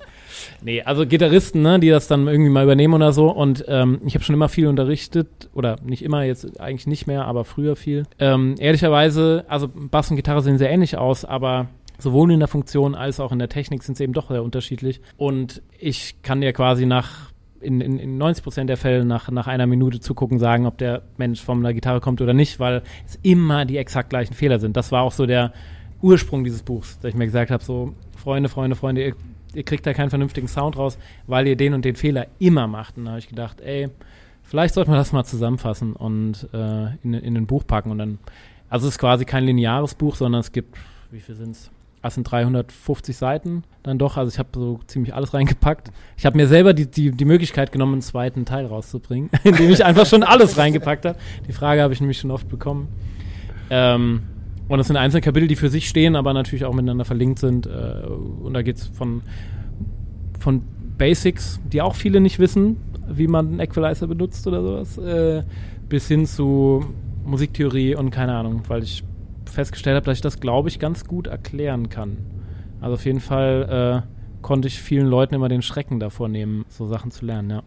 nee, also Gitarristen, ne, die das dann irgendwie mal übernehmen oder so. Und ähm, ich habe schon immer viel unterrichtet, oder nicht immer, jetzt eigentlich nicht mehr, aber früher viel. Ähm, ehrlicherweise, also Bass und Gitarre sehen sehr ähnlich aus, aber sowohl in der Funktion als auch in der Technik sind sie eben doch sehr unterschiedlich. Und ich kann dir quasi nach in, in, in 90 Prozent der Fälle nach, nach einer Minute zugucken sagen, ob der Mensch von der Gitarre kommt oder nicht, weil es immer die exakt gleichen Fehler sind. Das war auch so der Ursprung dieses Buchs, dass ich mir gesagt habe, so Freunde, Freunde, Freunde, ihr, ihr, kriegt da keinen vernünftigen Sound raus, weil ihr den und den Fehler immer macht. Und da habe ich gedacht, ey, vielleicht sollte man das mal zusammenfassen und äh, in, in ein Buch packen. Und dann, also es ist quasi kein lineares Buch, sondern es gibt, wie viel sind es? Das sind 350 Seiten dann doch. Also ich habe so ziemlich alles reingepackt. Ich habe mir selber die, die, die Möglichkeit genommen, einen zweiten Teil rauszubringen, indem ich einfach schon alles reingepackt habe. Die Frage habe ich nämlich schon oft bekommen. Ähm, und das sind einzelne Kapitel, die für sich stehen, aber natürlich auch miteinander verlinkt sind. Äh, und da geht es von, von Basics, die auch viele nicht wissen, wie man einen Equalizer benutzt oder sowas, äh, bis hin zu Musiktheorie und keine Ahnung, weil ich festgestellt habe, dass ich das, glaube ich, ganz gut erklären kann. Also auf jeden Fall äh, konnte ich vielen Leuten immer den Schrecken davor nehmen, so Sachen zu lernen, ja.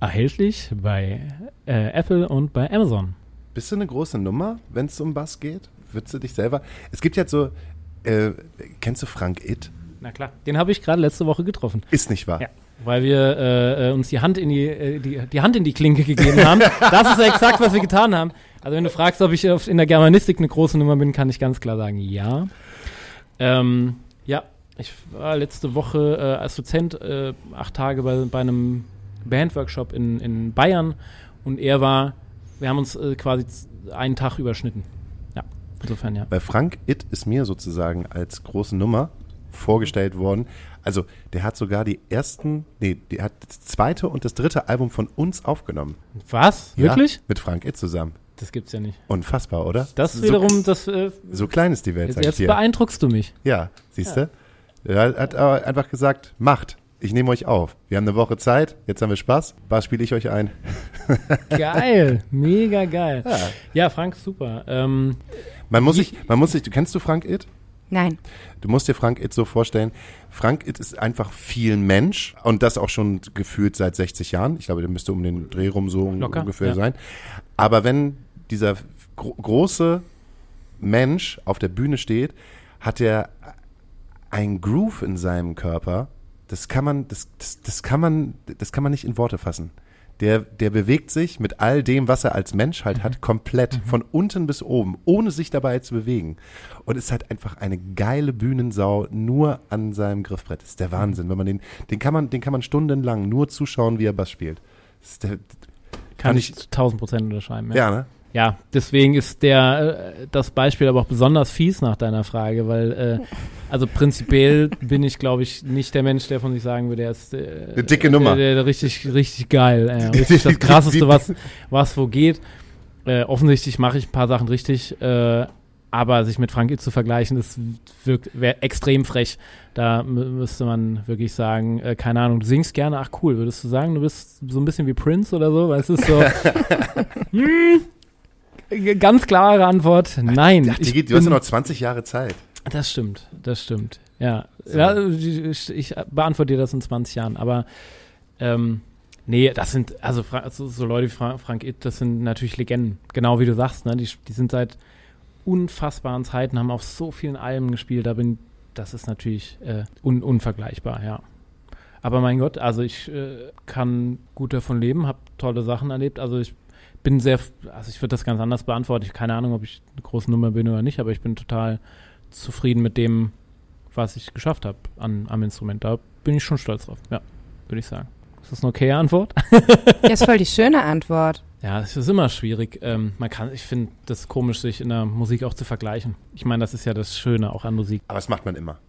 Erhältlich bei äh, Apple und bei Amazon. Bist du eine große Nummer, wenn es um Bass geht? Würdest du dich selber. Es gibt jetzt so. Äh, kennst du Frank It? Na klar, den habe ich gerade letzte Woche getroffen. Ist nicht wahr? Ja weil wir äh, äh, uns die Hand in die, äh, die, die Hand in die Klinke gegeben haben. das ist exakt, was wir getan haben. Also wenn du fragst, ob ich in der Germanistik eine große Nummer bin, kann ich ganz klar sagen, ja. Ähm, ja, ich war letzte Woche äh, als Dozent äh, acht Tage bei, bei einem Bandworkshop in, in Bayern und er war, wir haben uns äh, quasi einen Tag überschnitten. Ja, insofern ja. Bei Frank It ist mir sozusagen als große Nummer vorgestellt worden. Also der hat sogar die ersten, nee, der hat das zweite und das dritte Album von uns aufgenommen. Was? Wirklich? Ja, mit Frank It zusammen. Das gibt's ja nicht. Unfassbar, oder? Das so, wiederum, das. Äh, so klein ist die Welt, jetzt, sag ich jetzt dir. beeindruckst du mich. Ja, siehst du? Ja. Er hat aber einfach gesagt, macht. Ich nehme euch auf. Wir haben eine Woche Zeit, jetzt haben wir Spaß. Was spiele ich euch ein? geil, mega geil. Ja, ja Frank, super. Ähm, man muss sich, man muss sich, du kennst du Frank It? Nein. Du musst dir Frank It so vorstellen, Frank It ist einfach viel Mensch und das auch schon gefühlt seit 60 Jahren. Ich glaube, der müsste um den Dreh rum so Locker, ungefähr ja. sein. Aber wenn dieser gro große Mensch auf der Bühne steht, hat er ein Groove in seinem Körper. Das kann man, das, das, das kann man, das kann man nicht in Worte fassen. der, der bewegt sich mit all dem, was er als Mensch halt hat, komplett mhm. von unten bis oben, ohne sich dabei zu bewegen. Und ist halt einfach eine geile Bühnensau nur an seinem Griffbrett. Das ist der Wahnsinn. Wenn man den, den kann man, den kann man stundenlang nur zuschauen, wie er Bass spielt. Der, kann, kann, ich 1000 Prozent unterschreiben. Ja. ja, ne? Ja, deswegen ist der äh, das Beispiel aber auch besonders fies nach deiner Frage, weil äh, also prinzipiell bin ich, glaube ich, nicht der Mensch, der von sich sagen würde, er ist äh, eine dicke Nummer, der, der, richtig richtig geil, äh, richtig das krasseste, was was wo geht. Äh, offensichtlich mache ich ein paar Sachen richtig, äh, aber sich mit Frank zu vergleichen, das wäre extrem frech. Da müsste man wirklich sagen, äh, keine Ahnung, du singst gerne, ach cool, würdest du sagen, du bist so ein bisschen wie Prince oder so, weißt du, so, hm, Ganz klare Antwort, nein. Ach, die, du hast ja noch 20 Jahre Zeit. Das stimmt, das stimmt. Ja, so. ja ich, ich, beantworte dir das in 20 Jahren. Aber ähm, nee, das sind, also so, Leute wie Frank, Frank Itt, das sind natürlich Legenden. Genau wie du sagst, ne? Die, die sind seit unfassbaren Zeiten, haben auf so vielen Alben gespielt. Da bin, das ist natürlich äh, un, unvergleichbar, ja. Aber mein Gott, also ich äh, kann gut davon leben, habe tolle Sachen erlebt. Also ich bin sehr, also ich würde das ganz anders beantworten. Ich habe keine Ahnung, ob ich eine große Nummer bin oder nicht, aber ich bin total zufrieden mit dem, was ich geschafft habe am Instrument. Da bin ich schon stolz drauf, ja, würde ich sagen. Ist das eine okay Antwort? ja, ist voll die schöne Antwort. Ja, es ist immer schwierig. Ähm, man kann, ich finde das komisch, sich in der Musik auch zu vergleichen. Ich meine, das ist ja das Schöne auch an Musik. Aber das macht man immer.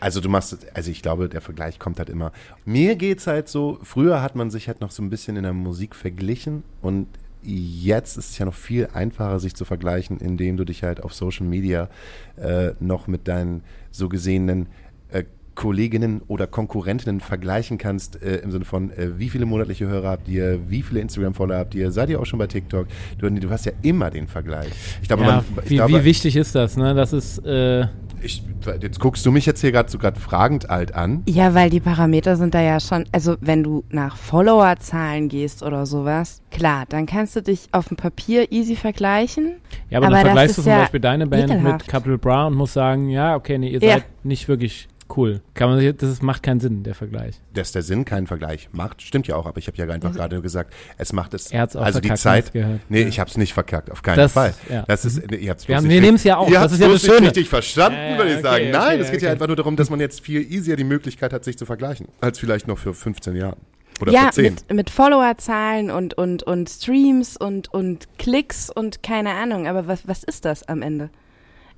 Also du machst, also ich glaube, der Vergleich kommt halt immer. Mir geht's halt so, früher hat man sich halt noch so ein bisschen in der Musik verglichen und jetzt ist es ja noch viel einfacher, sich zu vergleichen, indem du dich halt auf Social Media äh, noch mit deinen so gesehenen äh, Kolleginnen oder Konkurrentinnen vergleichen kannst, äh, im Sinne von, äh, wie viele monatliche Hörer habt ihr, wie viele Instagram-Follower habt ihr, seid ihr auch schon bei TikTok? Du, du hast ja immer den Vergleich. Ich glaube, ja, man, ich wie, glaube, wie wichtig ist das? Ne? Das ist äh, ich, jetzt guckst du mich jetzt hier gerade so gerade fragend alt an. Ja, weil die Parameter sind da ja schon, also wenn du nach Followerzahlen gehst oder sowas, klar, dann kannst du dich auf dem Papier easy vergleichen. Ja, aber, aber dann vergleichst du zum ja Beispiel deine Band ekelhaft. mit Capital Bra und musst sagen, ja, okay, nee, ihr ja. seid nicht wirklich cool. Kann man, das macht keinen Sinn, der Vergleich. Dass der Sinn keinen Vergleich macht, stimmt ja auch, aber ich habe ja einfach gerade gesagt, es macht es. Er hat's auch also die Zeit. Gehört. Nee, ja. ich habe es nicht verkackt, auf keinen das, Fall. Ja. Das ist, ihr habt's wir, wir nehmen es ja auch, ihr das ist ja das Schöne. richtig verstanden, ja, würde ich okay, sagen. Nein, okay, es geht okay. ja einfach nur darum, dass man jetzt viel easier die Möglichkeit hat, sich zu vergleichen, als vielleicht noch für 15 Jahre. Oder ja, mit, mit Followerzahlen und, und, und Streams und, und Klicks und keine Ahnung. Aber was, was ist das am Ende?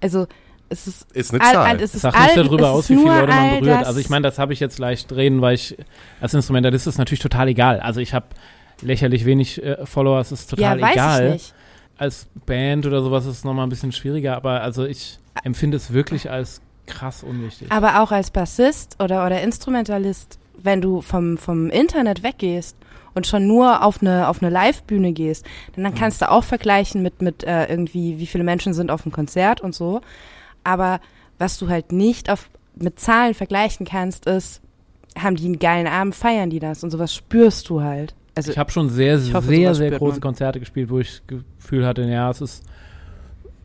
Also, es ist, ist eine Zahl. All, es ist Sag nicht darüber aus, wie viele Leute man berührt. Also ich meine, das habe ich jetzt leicht reden, weil ich als Instrumentalist ist natürlich total egal. Also ich habe lächerlich wenig äh, Follower, es ist total ja, weiß egal. Ich nicht. Als Band oder sowas ist es nochmal ein bisschen schwieriger, aber also ich empfinde es wirklich als krass unwichtig. Aber auch als Bassist oder, oder Instrumentalist, wenn du vom, vom Internet weggehst und schon nur auf eine, auf eine Live-Bühne gehst, dann, dann mhm. kannst du auch vergleichen mit, mit äh, irgendwie, wie viele Menschen sind auf dem Konzert und so. Aber was du halt nicht auf, mit Zahlen vergleichen kannst, ist, haben die einen geilen Abend, feiern die das und sowas spürst du halt. Also, ich habe schon sehr, hoffe, sehr, sehr große man. Konzerte gespielt, wo ich das Gefühl hatte, ja, es ist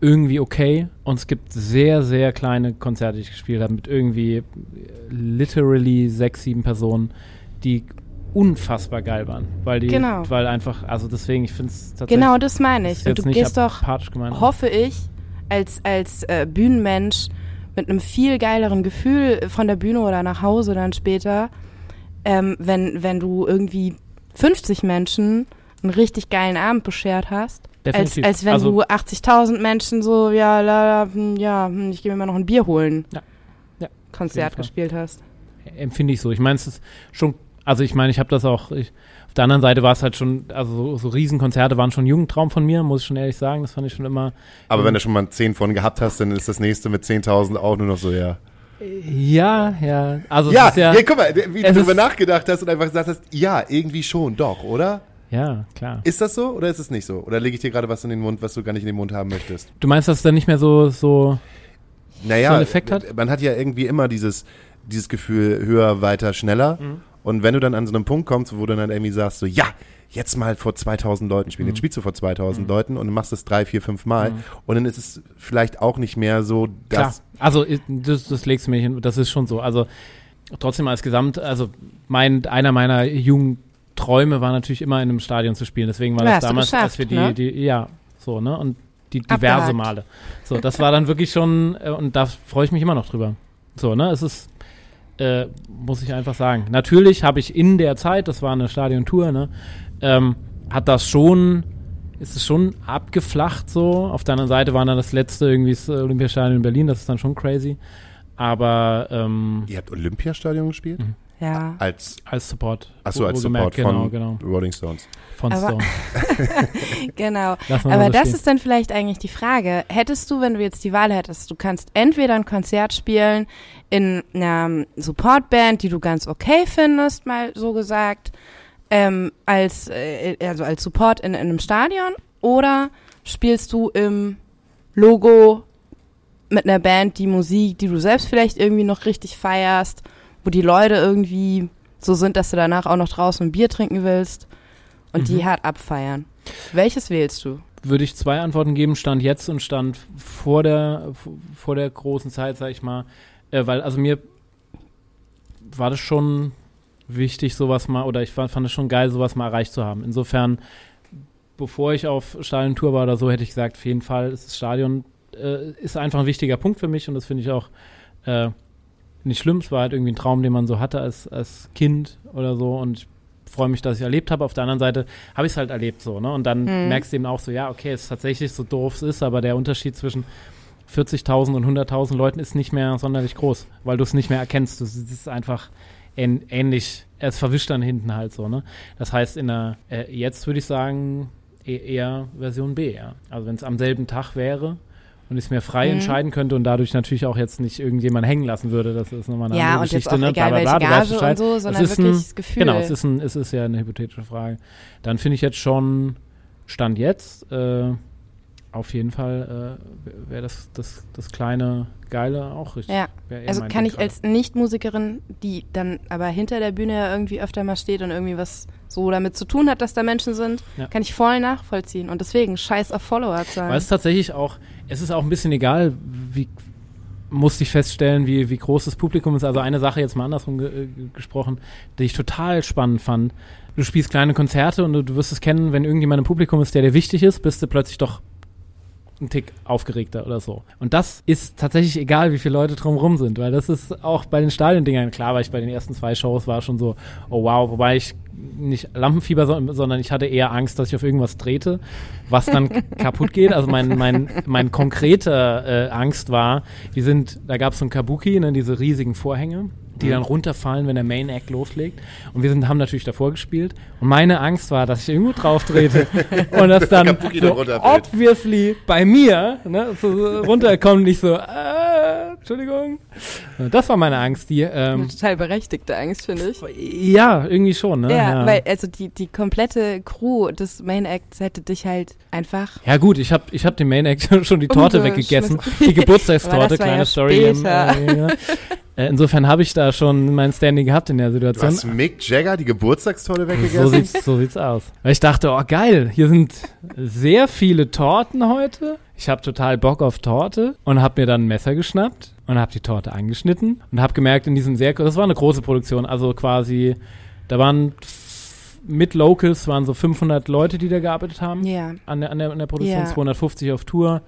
irgendwie okay. Und es gibt sehr, sehr kleine Konzerte, die ich gespielt habe, mit irgendwie literally sechs, sieben Personen, die unfassbar geil waren. Weil die, genau. weil einfach, also deswegen, ich finde es tatsächlich. Genau, das meine ich. Und du gehst doch, hoffe ich, als, als äh, Bühnenmensch mit einem viel geileren Gefühl von der Bühne oder nach Hause dann später, ähm, wenn, wenn du irgendwie 50 Menschen einen richtig geilen Abend beschert hast. Definitiv. Als, als wenn also, du 80.000 Menschen so, ja, la, la, hm, ja, hm, ich gehe mir mal noch ein Bier holen. Ja. ja Konzert gespielt hast. Empfinde ich so. Ich meine, es ist schon, also ich meine, ich habe das auch, ich, der anderen Seite war es halt schon, also so, so Riesenkonzerte waren schon Jugendtraum von mir, muss ich schon ehrlich sagen. Das fand ich schon immer. Aber wenn du schon mal zehn von gehabt hast, dann ist das nächste mit 10.000 auch nur noch so, ja. Ja, ja. Also ja, ja, ja, guck mal, wie du darüber nachgedacht hast und einfach gesagt hast, ja, irgendwie schon, doch, oder? Ja, klar. Ist das so oder ist es nicht so? Oder lege ich dir gerade was in den Mund, was du gar nicht in den Mund haben möchtest? Du meinst, dass es dann nicht mehr so, so, naja, so einen Effekt hat? Man hat ja irgendwie immer dieses, dieses Gefühl, höher, weiter, schneller. Mhm. Und wenn du dann an so einem Punkt kommst, wo du dann irgendwie sagst, so, ja, jetzt mal vor 2000 Leuten spielen. Mhm. Jetzt spielst du vor 2000 mhm. Leuten und du machst es drei, vier, fünf Mal. Mhm. Und dann ist es vielleicht auch nicht mehr so, dass. Klar. Also, das, das legst du mir hin, das ist schon so. Also, trotzdem als Gesamt, also, mein, einer meiner Jugend Träume waren natürlich immer in einem Stadion zu spielen. Deswegen war Ja, das damals, als wir die, ne? die, ja, so, ne? Und die diverse Abgehakt. Male. So, das war dann wirklich schon, äh, und da freue ich mich immer noch drüber. So, ne? Es ist, äh, muss ich einfach sagen. Natürlich habe ich in der Zeit, das war eine Stadiontour, ne? Ähm, hat das schon, ist es schon abgeflacht so. Auf der anderen Seite war dann das letzte irgendwie das Olympiastadion in Berlin, das ist dann schon crazy. Aber ähm, Ihr habt Olympiastadion gespielt? Mhm. Ja. Als, als Support. achso, als Support von genau, genau. Rolling Stones. Von Aber- Stone. Genau. Aber das stehen. ist dann vielleicht eigentlich die Frage. Hättest du, wenn du jetzt die Wahl hättest, du kannst entweder ein Konzert spielen in einer Supportband, die du ganz okay findest, mal so gesagt, ähm, als, äh, also als Support in, in einem Stadion, oder spielst du im Logo mit einer Band die Musik, die du selbst vielleicht irgendwie noch richtig feierst, wo die Leute irgendwie so sind, dass du danach auch noch draußen ein Bier trinken willst und die Mhm. hart abfeiern. Welches wählst du? würde ich zwei Antworten geben, Stand jetzt und Stand vor der, vor der großen Zeit, sag ich mal. Äh, weil, also mir war das schon wichtig, sowas mal, oder ich fand, fand es schon geil, sowas mal erreicht zu haben. Insofern, bevor ich auf Stadiontour war oder so, hätte ich gesagt, auf jeden Fall ist das Stadion äh, ist einfach ein wichtiger Punkt für mich und das finde ich auch äh, nicht schlimm. Es war halt irgendwie ein Traum, den man so hatte als, als Kind oder so und ich freue mich, dass ich erlebt habe. Auf der anderen Seite habe ich es halt erlebt so, ne? Und dann Mhm. merkst du eben auch so, ja, okay, es ist tatsächlich so doof es ist, aber der Unterschied zwischen 40.000 und 100.000 Leuten ist nicht mehr sonderlich groß, weil du es nicht mehr erkennst. Du, es ist einfach ähn, ähnlich, es verwischt dann hinten halt so, ne? Das heißt, in der, äh, jetzt würde ich sagen, e eher Version B, ja. Also wenn es am selben Tag wäre und ich es mir frei Mhm. entscheiden könnte und dadurch natürlich auch jetzt nicht irgendjemand hängen lassen würde, das ist nochmal eine ja, andere und jetzt Geschichte, auch ne? egal Bla, bla, bla, und so, sondern ist ein- wirklich das Gefühl. Genau, es ist, ein, es ist ja eine hypothetische Frage. Dann finde ich jetzt schon, Stand jetzt, äh, auf jeden Fall äh, wäre das, das, das kleine Geile auch richtig. ja, also kann Ding ich gerade. als Nicht-Musikerin, die dann aber hinter der Bühne ja irgendwie öfter mal steht und irgendwie was so damit zu tun hat, dass da Menschen sind, Ja. kann ich voll nachvollziehen. Und deswegen scheiß auf Follower-Zahlen. Weil es tatsächlich auch, es ist auch ein bisschen egal, wie musste ich feststellen, wie, wie groß das Publikum ist. Also eine Sache jetzt mal andersrum ge äh, gesprochen, die ich total spannend fand. Du spielst kleine Konzerte und du, du wirst es kennen, wenn irgendjemand im Publikum ist, der dir wichtig ist, bist du plötzlich doch ein Tick aufgeregter oder so. Und das ist tatsächlich egal, wie viele Leute drumherum sind, weil das ist auch bei den Stadiondingern klar, weil ich bei den ersten zwei Shows war schon so, oh wow, wobei ich nicht Lampenfieber, so- sondern ich hatte eher Angst, dass ich auf irgendwas trete, was dann kaputt geht. Also mein, mein, mein konkreter äh, Angst war, wir sind, da gab es so ein Kabuki, ne, diese riesigen Vorhänge, die dann runterfallen, wenn der Main Act loslegt. Und wir sind, haben natürlich davor gespielt. Und meine Angst war, dass ich irgendwo drauf trete und das dann so obviously bei mir ne, so, runterkommt, nicht so, äh, Entschuldigung. Das war meine Angst, die, ähm, Eine total berechtigte Angst, finde ich. ja, irgendwie schon, ne? Ja, weil also die, die komplette Crew des Main Acts hätte dich halt einfach. Ja gut, ich habe ich hab dem Main Act schon die Torte weggegessen. Die Geburtstagstorte, kleine ja Story. Im, später. äh, ja. Äh, Insofern habe ich da schon mein Standing gehabt in der Du Situation. hast Mick Jagger die Geburtstagstorte So weggegessen? sieht's, so sieht's aus. Weil ich dachte, oh geil, hier sind sehr viele Torten heute. Ich habe total Bock auf Torte und habe mir dann ein Messer geschnappt und habe die Torte angeschnitten und habe gemerkt in diesem sehr, das war eine große Produktion, also quasi, da waren mit Locals waren so 500 Leute, die da gearbeitet haben Ja. an der, an der, an der Produktion, Ja. 250 auf Tour,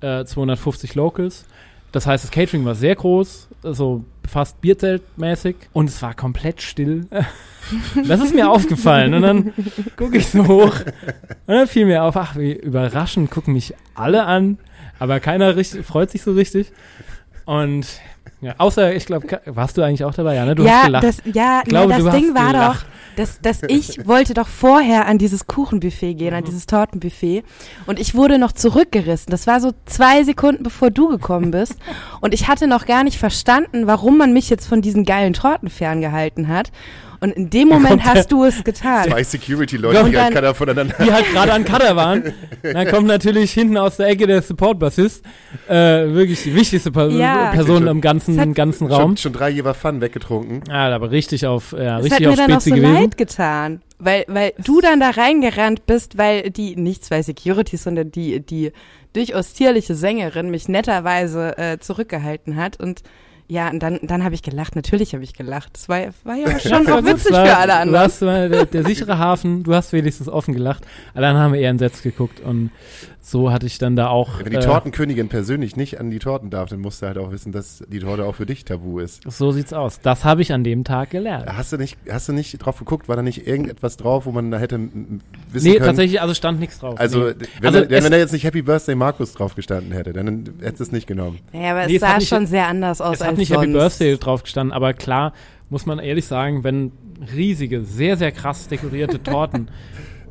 äh, 250 Locals. Das heißt, das Catering war sehr groß, so fast Bierzeltmäßig und es war komplett still. Das ist mir aufgefallen und dann gucke ich so hoch und dann fiel mir auf, ach, wie überraschend gucken mich alle an, aber keiner richtig, freut sich so richtig. Und ja, außer, ich glaube, warst du eigentlich auch dabei? Ja, ne? Du hast ja, gelacht. das, ja, Ich glaube, ja, das hast Ding war gelacht. doch, dass, dass ich wollte doch vorher an dieses Kuchenbuffet gehen, an dieses Tortenbuffet. Und ich wurde noch zurückgerissen. Das war so zwei Sekunden, bevor du gekommen bist. Und ich hatte noch gar nicht verstanden, warum man mich jetzt von diesen geilen Torten ferngehalten hat. Und in dem Moment hast du es getan. Zwei Security-Leute, die halt keiner voneinander. die halt gerade an Cutter waren. Dann kommt natürlich hinten aus der Ecke der Support-Bassist. Äh, wirklich die wichtigste Per Ja. Person im ganzen, hat- ganzen Raum. Schon, schon drei Jever Fun weggetrunken. Ja, aber richtig auf, ja, Das hat richtig mir auf dann auch Spezi so gewesen. leid getan, weil, weil du dann da reingerannt bist, weil die, nicht zwei Securities, sondern die, die durchaus tierliche Sängerin mich netterweise äh, zurückgehalten hat und Ja, und dann, dann habe ich gelacht. Natürlich habe ich gelacht. Das war, war ja schon auch witzig für alle anderen. Du warst der, der sichere Hafen, du hast wenigstens offen gelacht. Alle anderen haben eher entsetzt geguckt und so hatte ich dann da auch. Wenn die äh, Tortenkönigin persönlich nicht an die Torten darf, dann musst du halt auch wissen, dass die Torte auch für dich tabu ist. So sieht's aus. Das habe ich an dem Tag gelernt. Hast du nicht, hast du nicht drauf geguckt? War da nicht irgendetwas drauf, wo man da hätte wissen nee, können? Nee, tatsächlich, also stand nichts drauf. Also, nee. wenn, also da, wenn da jetzt nicht Happy Birthday Markus drauf gestanden hätte, dann hättest du es nicht genommen. Ja, aber nee, es sah schon sehr anders aus als hat nicht sonst. Happy Birthday drauf gestanden, aber klar, muss man ehrlich sagen, wenn riesige, sehr, sehr krass dekorierte Torten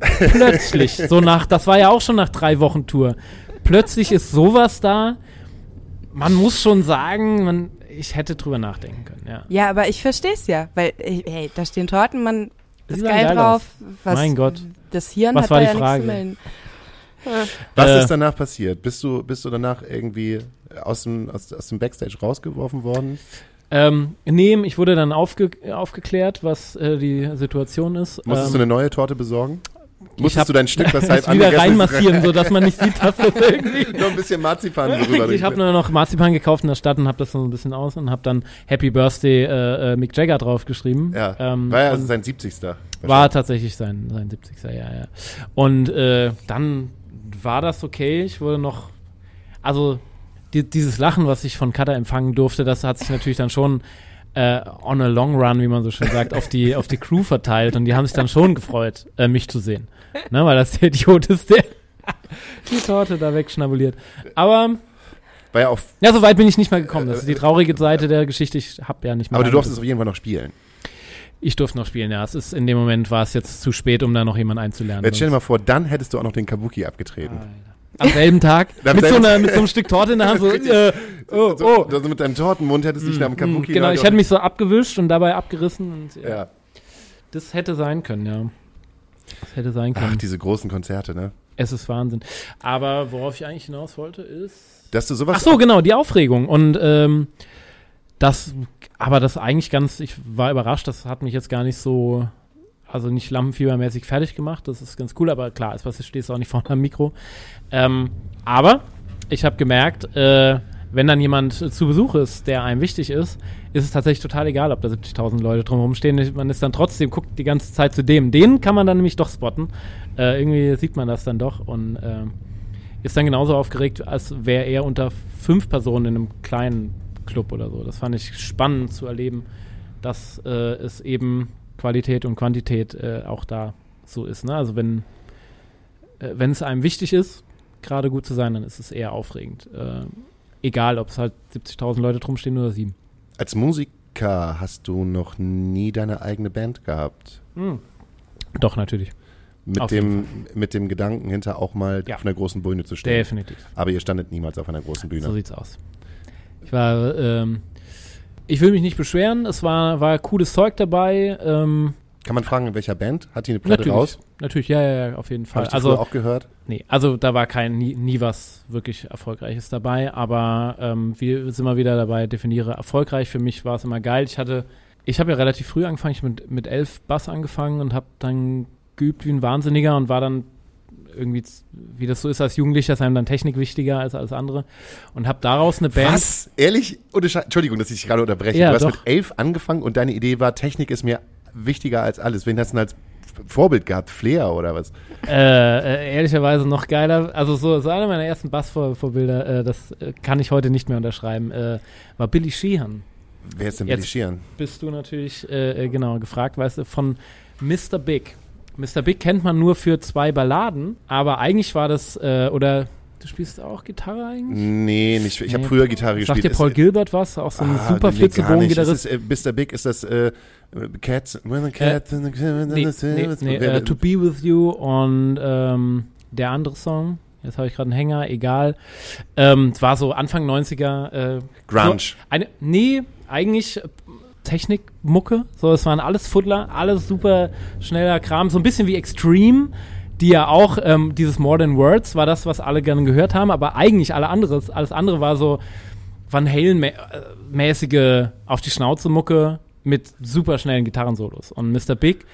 plötzlich, so nach, das war ja auch schon nach drei Wochen Tour, plötzlich ist sowas da. Man muss schon sagen, man, ich hätte drüber nachdenken können, ja. Ja, aber ich verstehe es ja, weil, hey, da stehen Torten, man ist geil, geil drauf. Was, mein Gott. Das Hirn was hat war da die ja Frage? nichts zu melden. Was äh, ist danach passiert? Bist du, bist du danach irgendwie aus dem, aus, aus dem Backstage rausgeworfen worden? Ähm, nee, ich wurde dann aufge aufgeklärt, was äh, die Situation ist. Musstest ähm, du eine neue Torte besorgen? Musstest hab, du dein Stück, was halt wieder reinmassieren, so dass man nicht sieht, dass das irgendwie noch ein bisschen Marzipan drüber. ich habe nur noch Marzipan gekauft in der Stadt und habe das so ein bisschen aus und habe dann Happy Birthday äh, äh, Mick Jagger draufgeschrieben. Ja, ähm, war ja sein 70. War tatsächlich sein, sein 70. Ja, ja. Und äh, dann war das okay. Ich wurde noch, also die, dieses Lachen, was ich von Kata empfangen durfte, das hat sich natürlich dann schon äh, on a long run, wie man so schön sagt, auf die, auf die Crew verteilt und die haben sich dann schon gefreut, äh, mich zu sehen. Ne, weil das der Idiot ist, der die Torte da wegschnabuliert. Aber war ja, auch ja, so weit bin ich nicht mehr gekommen. Das ist die traurige Seite der Geschichte. Ich habe ja nicht mehr. Aber du durftest auf jeden Fall noch spielen. Ich durfte noch spielen, ja. Es ist in dem Moment war es jetzt zu spät, um da noch jemanden einzulernen. Jetzt stell dir mal vor, dann hättest du auch noch den Kabuki abgetreten. Alter. Am selben Tag. mit, so einer, mit so einem Stück Torte in der Hand. So, äh, oh, oh. Also mit deinem Tortenmund hättest du dich nach dem mm, Kabuki Genau, ich hätte mich so abgewischt und dabei abgerissen. Und, ja. ja. Das hätte sein können, ja. Das hätte sein können. Ach, diese großen Konzerte, ne? Es ist Wahnsinn. Aber worauf ich eigentlich hinaus wollte, ist. Dass du sowas. Ach so, genau, die Aufregung. Und ähm, das, aber das eigentlich ganz, ich war überrascht, das hat mich jetzt gar nicht so also nicht lampenfiebermäßig fertig gemacht, das ist ganz cool, aber klar, ist was, stehst auch nicht vorne am Mikro. Ähm, aber ich habe gemerkt, äh, wenn dann jemand zu Besuch ist, der einem wichtig ist, ist es tatsächlich total egal, ob da 70.000 Leute drumherum stehen. Man ist dann trotzdem, guckt die ganze Zeit zu dem. Den kann man dann nämlich doch spotten. Äh, irgendwie sieht man das dann doch und äh, ist dann genauso aufgeregt, als wäre er unter fünf Personen in einem kleinen Club oder so. Das fand ich spannend zu erleben, dass äh, es eben Qualität und Quantität äh, auch da so ist. Ne? Also wenn äh, wenn es einem wichtig ist, gerade gut zu sein, dann ist es eher aufregend. Äh, egal, ob es halt 70.000 Leute drum stehen oder sieben. Als Musiker hast du noch nie deine eigene Band gehabt? Hm. Doch, natürlich. Mit dem, mit dem Gedanken hinter auch mal ja. auf einer großen Bühne zu stehen. Definitiv. Aber ihr standet niemals auf einer großen Bühne. So sieht's aus. Ich war ähm, ich will mich nicht beschweren. Es war, war cooles Zeug dabei. Ähm, Kann man fragen, in welcher Band? Hat die eine Platte natürlich, raus? Natürlich, ja, ja, ja, auf jeden Fall. Hast du also auch gehört? Nee, also da war kein nie, nie was wirklich Erfolgreiches dabei. Aber ähm, wir sind mal wieder dabei, definiere erfolgreich. Für mich war es immer geil. Ich hatte, ich habe ja relativ früh angefangen. Ich mit, mit elf Bass angefangen und habe dann geübt wie ein Wahnsinniger und war dann irgendwie, wie das so ist als Jugendlicher, ist einem dann Technik wichtiger als alles andere. Und habe daraus eine Band. Was? Ehrlich? Entschuldigung, dass ich dich gerade unterbreche. Ja, du hast doch. mit elf angefangen und deine Idee war, Technik ist mir wichtiger als alles. Wen hast du denn als Vorbild gehabt? Flair oder was? Äh, äh, ehrlicherweise noch geiler. Also so, so einer meiner ersten Bassvorbilder, äh, das äh, kann ich heute nicht mehr unterschreiben, äh, war Billy Sheehan. Wer ist denn Billy Sheehan? Bist du natürlich, äh, genau, gefragt, weißt du, von Mr. Big. Mr. Big kennt man nur für zwei Balladen, aber eigentlich war das, äh, oder du spielst auch Gitarre eigentlich? Nee, nicht. Ich nee. habe früher Gitarre gespielt. Sagt dir Paul Gilbert was? Auch so ein ah, super Flitzebogen-Gitarrist. Äh, Mr. Big ist das äh, Cats, when the cat, äh, nee, nee, nee, uh, To Be With You und ähm, der andere Song. Jetzt habe ich gerade einen Hänger, egal. Ähm, es war so Anfang 90er. Äh, Grunge. So eine, nee, eigentlich Technikmucke. So, es waren alles Fuddler, alles super schneller Kram, so ein bisschen wie Extreme, die ja auch ähm, dieses Modern Words war das, was alle gerne gehört haben, aber eigentlich alle anderes, alles andere war so Van Halen mäßige auf die Schnauze Mucke mit super schnellen Gitarrensolos und Mr. Big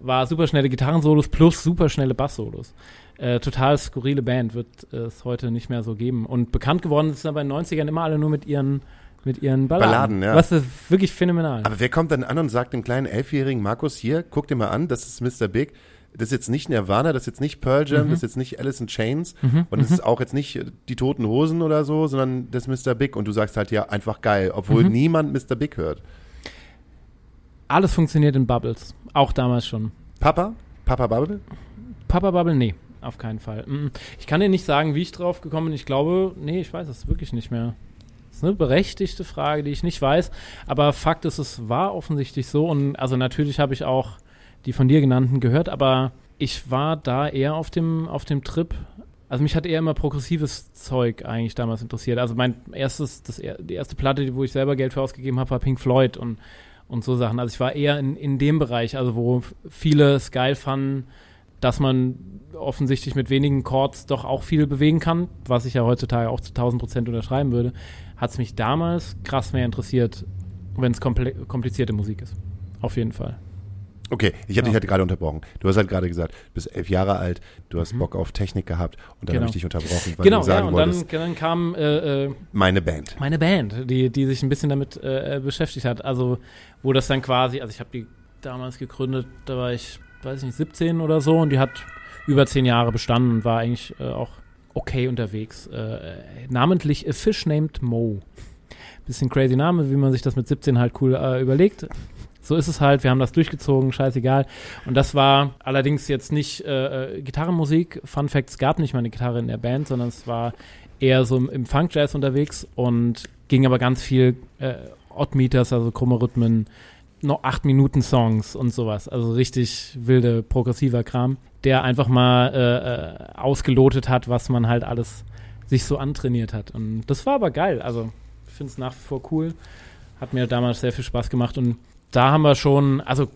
war super schnelle Gitarrensolos plus super schnelle Basssolos. Äh, total skurrile Band wird es heute nicht mehr so geben. Und bekannt geworden sind aber in den 90ern immer alle nur mit ihren mit ihren Balladen. Balladen ja. Was ist wirklich phänomenal. Aber wer kommt dann an und sagt dem kleinen elfjährigen Markus, hier, guck dir mal an, das ist Mr. Big. Das ist jetzt nicht Nirvana, das ist jetzt nicht Pearl Jam, Mhm. das ist jetzt nicht Alice in Chains und das ist auch jetzt nicht die Toten Hosen oder so, sondern das ist Mr. Big und du sagst halt ja einfach geil, obwohl Mhm. niemand Mr. Big hört. Alles funktioniert in Bubbles. Auch damals schon. Papa? Papa Bubble? Papa Bubble, nee, auf keinen Fall. Mm, Ich kann dir nicht sagen, wie ich drauf gekommen bin. Ich glaube, nee, ich weiß es wirklich nicht mehr. Ist eine berechtigte Frage, die ich nicht weiß. Aber Fakt ist, es war offensichtlich so. Und also natürlich habe ich auch die von dir genannten gehört, aber ich war da eher auf dem, auf dem Trip. Also mich hat eher immer progressives Zeug eigentlich damals interessiert. Also mein erstes, das, die erste Platte, wo ich selber Geld für ausgegeben habe, war Pink Floyd und, und so Sachen. Also ich war eher in, in dem Bereich, also wo viele es geil fanden, dass man offensichtlich mit wenigen Chords doch auch viel bewegen kann, was ich ja heutzutage auch zu 1000 Prozent unterschreiben würde, hat es mich damals krass mehr interessiert, wenn es komplizierte Musik ist. Auf jeden Fall. Okay, ich habe dich Ja. halt gerade unterbrochen. Du hast halt gerade gesagt, du bist elf Jahre alt, du hast Bock auf Technik gehabt und dann Genau. habe ich dich unterbrochen, weil genau, du sagen ja, und wolltest, dann, dann kam äh, äh, meine Band. meine Band, die, die sich ein bisschen damit äh, beschäftigt hat. Also, wo das dann quasi, also ich habe die damals gegründet, da war ich, weiß ich nicht, 17 oder so und die hat über zehn Jahre bestanden und war eigentlich äh, auch okay unterwegs. Äh, namentlich A Fish Named Mo. Bisschen crazy Name, wie man sich das mit 17 halt cool äh, überlegt. So ist es halt, wir haben das durchgezogen, scheißegal. Und das war allerdings jetzt nicht äh, äh, Gitarrenmusik. Fun Fact, es gab nicht mal eine Gitarre in der Band, sondern es war eher so im, Funk-Jazz unterwegs und ging aber ganz viel äh, Odd Meters, also krumme Rhythmen, noch 8 Minuten Songs und sowas. Also richtig wilde, progressiver Kram, der einfach mal äh, äh, ausgelotet hat, was man halt alles sich so antrainiert hat. Und das war aber geil. Also ich finde es nach wie vor cool. Hat mir damals sehr viel Spaß gemacht und da haben wir schon, also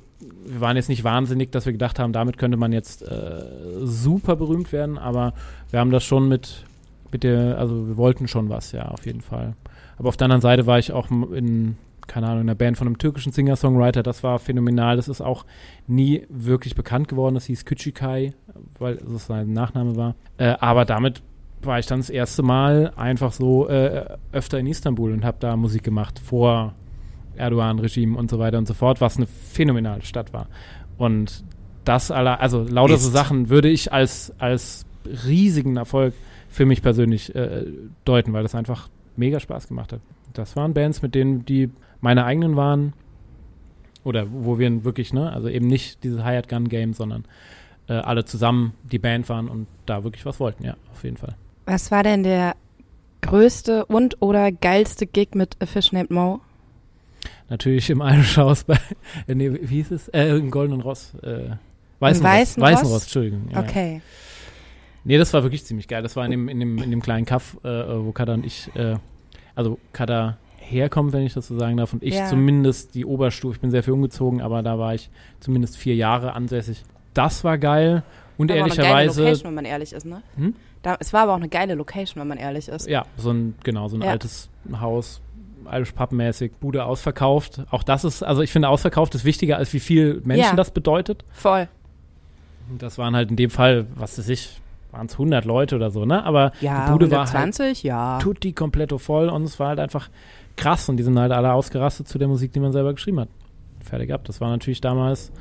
wir waren jetzt nicht wahnsinnig, dass wir gedacht haben, damit könnte man jetzt äh, super berühmt werden, aber wir haben das schon mit, mit der, also wir wollten schon was, ja, auf jeden Fall. Aber auf der anderen Seite war ich auch in, keine Ahnung, in einer Band von einem türkischen Singer-Songwriter, das war phänomenal, das ist auch nie wirklich bekannt geworden, das hieß Küçükay, weil es sein Nachname war. Äh, aber damit war ich dann das erste Mal einfach so äh, öfter in Istanbul und habe da Musik gemacht vor Erdogan-Regime und so weiter und so fort, was eine phänomenale Stadt war. Und das aller, also lauter so. Sachen würde ich als, als riesigen Erfolg für mich persönlich äh, deuten, weil das einfach mega Spaß gemacht hat. Das waren Bands, mit denen die meine eigenen waren oder wo wir wirklich, ne, also eben nicht dieses Hired Gun Game, sondern äh, alle zusammen die Band waren und da wirklich was wollten, ja, auf jeden Fall. Was war denn der größte und oder geilste Gig mit A Fish Named Mo? Natürlich im Irish House bei, äh, nee, wie hieß es? Äh, im Goldenen Ross. Äh, Weißen, Weißen Ross. Weißen Ross? Entschuldigung. Ja. Okay. Nee, das war wirklich ziemlich geil. Das war in dem, in dem, in dem kleinen Kaff, äh, wo Kada und ich, äh, also Kada herkommt, wenn ich das so sagen darf, und ich Ja. zumindest die Oberstufe, ich bin sehr viel umgezogen, aber da war ich zumindest vier Jahre ansässig. Das war geil und Aber auch eine geile ehrlicherweise, Location, wenn man ehrlich ist, ne? Hm? Da, es war aber auch eine geile Location, wenn man ehrlich ist. ja, so ein, genau, so ein Ja. altes Haus, Irish Pub-mäßig, Bude ausverkauft. Auch das ist, also ich finde, ausverkauft ist wichtiger, als wie viel Menschen Ja. das bedeutet. Voll. Und Das waren halt in dem Fall, was weiß ich, waren es 100 Leute oder so, ne? Aber Ja, die Bude war halt 120, ja. tutti kompletto voll und es war halt einfach krass und die sind halt alle ausgerastet zu der Musik, die man selber geschrieben hat. Fertig ab. Das war natürlich damals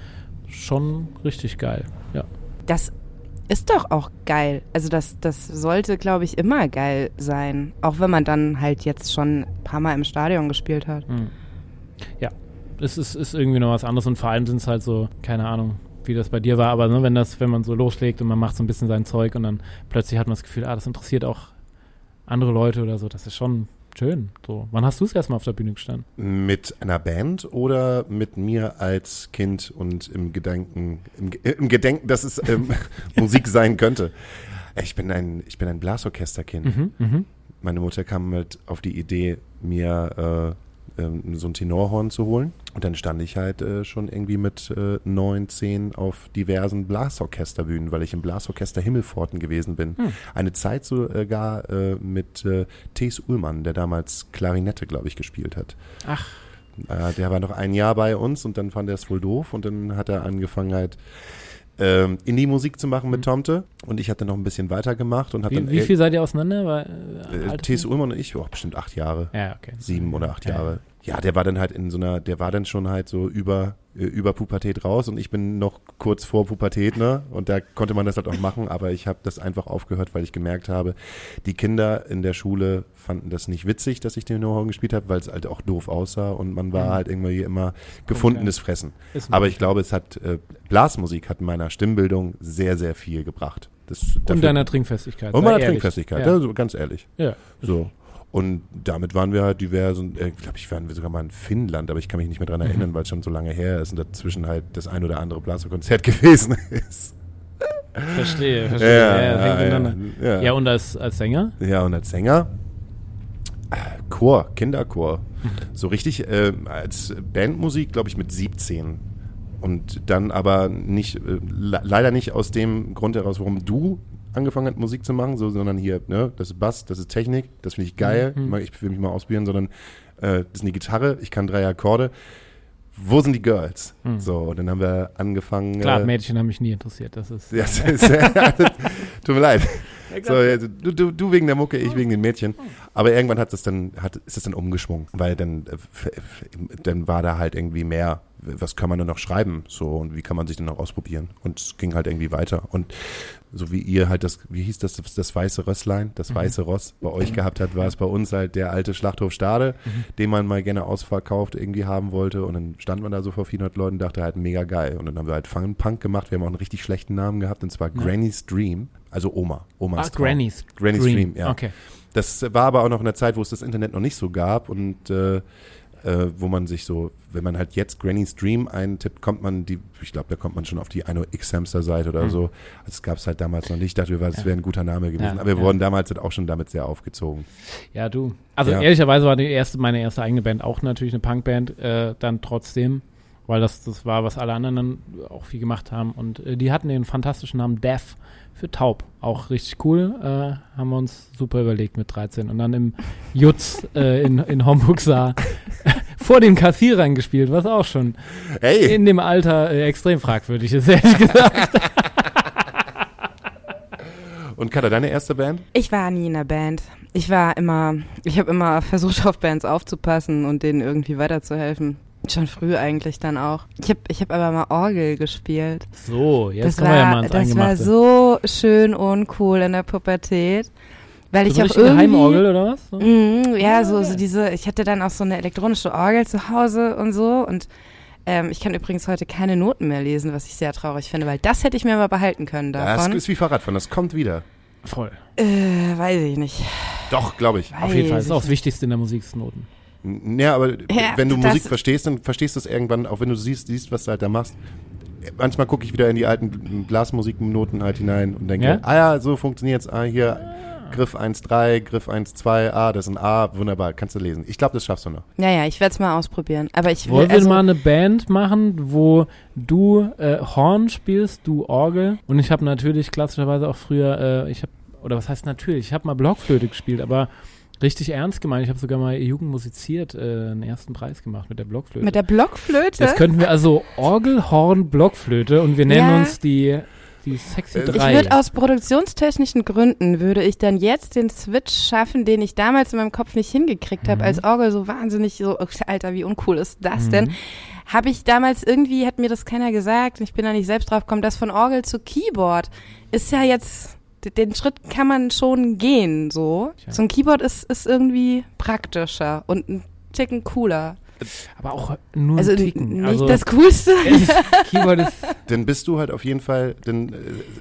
schon richtig geil. Ja. Das ist doch auch geil. Also das, das sollte, glaube ich, immer geil sein. Auch wenn man dann halt jetzt schon ein paar Mal im Stadion gespielt hat. Hm. Ja. Es ist, ist irgendwie noch was anderes und vor allem sind es halt so, keine Ahnung, wie das bei dir war, aber ne, wenn das, wenn man so loslegt und man macht so ein bisschen sein Zeug und dann plötzlich hat man das Gefühl, ah, das interessiert auch andere Leute oder so, das ist schon schön. So. Wann hast du es erstmal auf der Bühne gestanden? Mit einer Band oder mit mir als Kind und im Gedanken, im, im Gedenken, dass es ähm, Musik sein könnte? Ich bin ein, ich bin ein Blasorchesterkind. Mhm, mhm. Meine Mutter kam halt auf die Idee, mir äh, ähm, so ein Tenorhorn zu holen. Und dann stand ich halt äh, schon irgendwie mit äh, neun, zehn auf diversen Blasorchesterbühnen, weil ich im Blasorchester Himmelforten gewesen bin. Hm. Eine Zeit sogar äh, mit äh, Thees Ullmann, der damals Klarinette, glaube ich, gespielt hat. Ach, Äh, der war noch ein Jahr bei uns und dann fand er es wohl doof und dann hat er angefangen halt ähm, Indie-Musik zu machen mit mhm. Tomte und ich hatte noch ein bisschen weitergemacht und habe dann. Wie viel seid ihr auseinander? Weil, äh, T.S. Ullmann und ich, oh, bestimmt acht Jahre. Ja, okay. Sieben oder acht ja. Jahre. Ja, der war dann halt in so einer, der war dann schon halt so über äh, über Pubertät raus und ich bin noch kurz vor Pubertät, ne? Und da konnte man das halt auch machen, aber ich habe das einfach aufgehört, weil ich gemerkt habe, die Kinder in der Schule fanden das nicht witzig, dass ich den No-Horn gespielt habe, weil es halt auch doof aussah und man war mhm. halt irgendwie immer gefundenes Fressen. Aber ich glaube, es hat äh, Blasmusik hat meiner Stimmbildung sehr, sehr viel gebracht. Das, und deiner Trinkfestigkeit. Und meiner Trinkfestigkeit, ja. also ganz ehrlich. Ja. So. Und damit waren wir halt divers und äh, glaube ich, waren wir sogar mal in Finnland, aber ich kann mich nicht mehr dran erinnern, mhm. weil es schon so lange her ist und dazwischen halt das ein oder andere Blaserkonzert gewesen ist. Verstehe, verstehe. Ja, ja, ja, ja. ja und als, als Sänger? Ja, und als Sänger Chor, Kinderchor. Mhm. So richtig äh, als Bandmusik, glaube ich, mit 17. Und dann aber nicht, äh, leider nicht aus dem Grund heraus, warum du angefangen hat, Musik zu machen, so, sondern hier, ne, das ist Bass, das ist Technik, das finde ich geil, mhm. ich will mich mal ausprobieren, sondern äh, das ist eine Gitarre, ich kann drei Akkorde. Wo sind die Girls? Mhm. So, und dann haben wir angefangen. Klar, äh, Mädchen haben mich nie interessiert, das ist. Ja, das ist tut mir leid. So, du, du, du, wegen der Mucke, ich wegen den Mädchen. Aber irgendwann hat es dann, hat, ist es dann umgeschwungen, weil dann, äh, dann war da halt irgendwie mehr was kann man denn noch schreiben? So, und wie kann man sich denn noch ausprobieren? Und es ging halt irgendwie weiter. Und so wie ihr halt das, wie hieß das, das weiße Rösslein, das mhm. weiße Ross bei euch gehabt hat, war es bei uns halt der alte Schlachthof Stade, mhm. den man mal gerne ausverkauft irgendwie haben wollte. Und dann stand man da so vor 400 Leuten und dachte halt mega geil. Und dann haben wir halt Fun Punk gemacht. Wir haben auch einen richtig schlechten Namen gehabt, und zwar ja. Granny's Dream. Also Oma. Omas ah, Traum. Granny's. Granny's Dream. Dream, ja. Okay. Das war aber auch noch in der Zeit, wo es das Internet noch nicht so gab und äh, äh, wo man sich so, wenn man halt jetzt Granny's Dream eintippt, kommt man die, ich glaube, da kommt man schon auf die eine X-Hamster-Seite oder mhm. so. Das gab es halt damals noch nicht. Ich dachte, das wäre ein guter Name gewesen. Ja, Aber wir ja. wurden damals halt auch schon damit sehr aufgezogen. Ja, du. Also ja. ehrlicherweise war die erste, meine erste eigene Band auch natürlich eine Punkband, äh, dann trotzdem weil das, das war, was alle anderen dann auch viel gemacht haben. Und äh, die hatten den fantastischen Namen Death für taub. Auch richtig cool. Äh, haben wir uns super überlegt mit 13. Und dann im Jutz äh, in, in Homburg sah vor dem Kassierern gespielt, was auch schon hey. in dem Alter äh, extrem fragwürdig ist, ehrlich gesagt. Und Katha, deine erste Band? Ich war nie in der Band. Ich war immer, ich habe immer versucht, auf Bands aufzupassen und denen irgendwie weiterzuhelfen. Schon früh eigentlich dann auch. Ich habe ich hab aber mal Orgel gespielt. So, jetzt das kommen war, wir ja mal ans Das war so schön uncool in der Pubertät. Weil so ich auch irgendwie. Heimorgel oder was? So? Mm, ja, ah, so, okay. so diese, ich hatte dann auch so eine elektronische Orgel zu Hause und so und ähm, ich kann übrigens heute keine Noten mehr lesen, was ich sehr traurig finde, weil das hätte ich mir mal behalten können davon. Das ist wie Fahrradfahren, das kommt wieder. Voll. Äh, weiß ich nicht. Doch, glaube ich. Weiß Auf jeden Fall, das ist auch das Wichtigste in der Musik, Noten. Ja, aber ja, wenn du Musik verstehst, dann verstehst du es irgendwann, auch wenn du siehst, siehst, was du halt da machst. Manchmal gucke ich wieder in die alten Blasmusiknoten halt hinein und denke, ja? ah ja, so funktioniert's. Ah, hier, Griff 1.3, Griff 1.2, ah, das ist ein A, wunderbar, kannst du lesen. Ich glaube, das schaffst du noch. Ja, ja, ich werde es mal ausprobieren. Aber ich will, Wollen also wir mal eine Band machen, wo du äh, Horn spielst, du Orgel und ich habe natürlich klassischerweise auch früher, äh, ich habe, oder was heißt natürlich, ich habe mal Blockflöte gespielt, aber Richtig ernst gemeint. Ich habe sogar mal Jugend musiziert, äh, einen ersten Preis gemacht mit der Blockflöte. Mit der Blockflöte? Jetzt könnten wir also Orgel, Horn, Blockflöte und wir nennen ja. uns die die sexy äh, drei. Ich würde aus produktionstechnischen Gründen würde ich dann jetzt den Switch schaffen, den ich damals in meinem Kopf nicht hingekriegt habe, mhm. als Orgel so wahnsinnig so, oh, Alter, wie uncool ist das mhm. denn? Habe ich damals irgendwie, hat mir das keiner gesagt, ich bin da nicht selbst drauf gekommen, das von Orgel zu Keyboard ist ja jetzt den Schritt kann man schon gehen, so. Tja. So ein Keyboard ist, ist irgendwie praktischer und ein Ticken cooler. Aber auch nur also ein Ticken. Nicht also das Coolste. Keyboard ist. Dann bist du halt auf jeden Fall den, uh,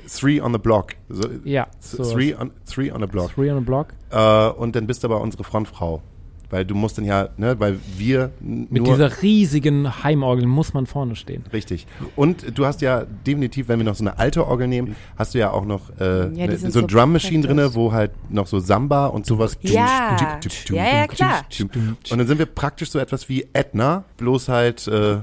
three on the block. So, ja. So three, on, three on the block. Three on the block. Uh, und dann bist du aber unsere Frontfrau. Weil du musst dann ja, ne, weil wir Mit dieser riesigen Heimorgel muss man vorne stehen. Richtig. Und du hast ja definitiv, wenn wir noch so eine alte Orgel nehmen, hast du ja auch noch äh, ja, ne, so, so Drum Machine drinne, wo halt noch so Samba und sowas. Ja, ja, ja klar. Und dann sind wir praktisch so etwas wie Edna, bloß halt, äh,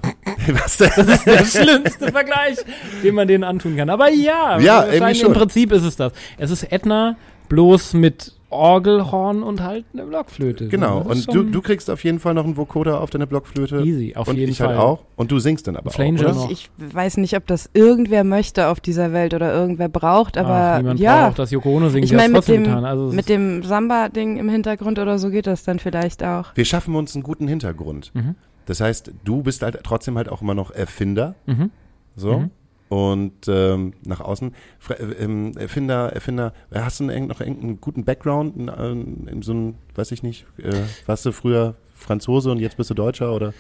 was denn? Das ist der schlimmste Vergleich, den man denen antun kann. Aber ja, ja irgendwie schon. im Prinzip ist es das. Es ist Edna, bloß mit Orgelhorn und halt eine Blockflöte. Genau, so, und du, du kriegst auf jeden Fall noch einen Vocoder auf deine Blockflöte. Easy, auf und jeden ich Fall. halt auch. Und du singst dann aber Flanger auch, noch. Ich, ich weiß nicht, ob das irgendwer möchte auf dieser Welt oder irgendwer braucht, aber Ach, niemand ja. braucht das Yoko Ono singen, Ich meine, mit dem, getan. Also mit dem Samba-Ding im Hintergrund oder so geht das dann vielleicht auch. Wir schaffen uns einen guten Hintergrund. Mhm. Das heißt, du bist halt trotzdem halt auch immer noch Erfinder. Mhm. So. Mhm. Und ähm, nach außen, Fra- äh, ähm, Erfinder, Erfinder, äh, hast du noch irgendeinen guten Background, in, in, in so ein, weiß ich nicht, äh, warst du früher Franzose und jetzt bist du Deutscher oder?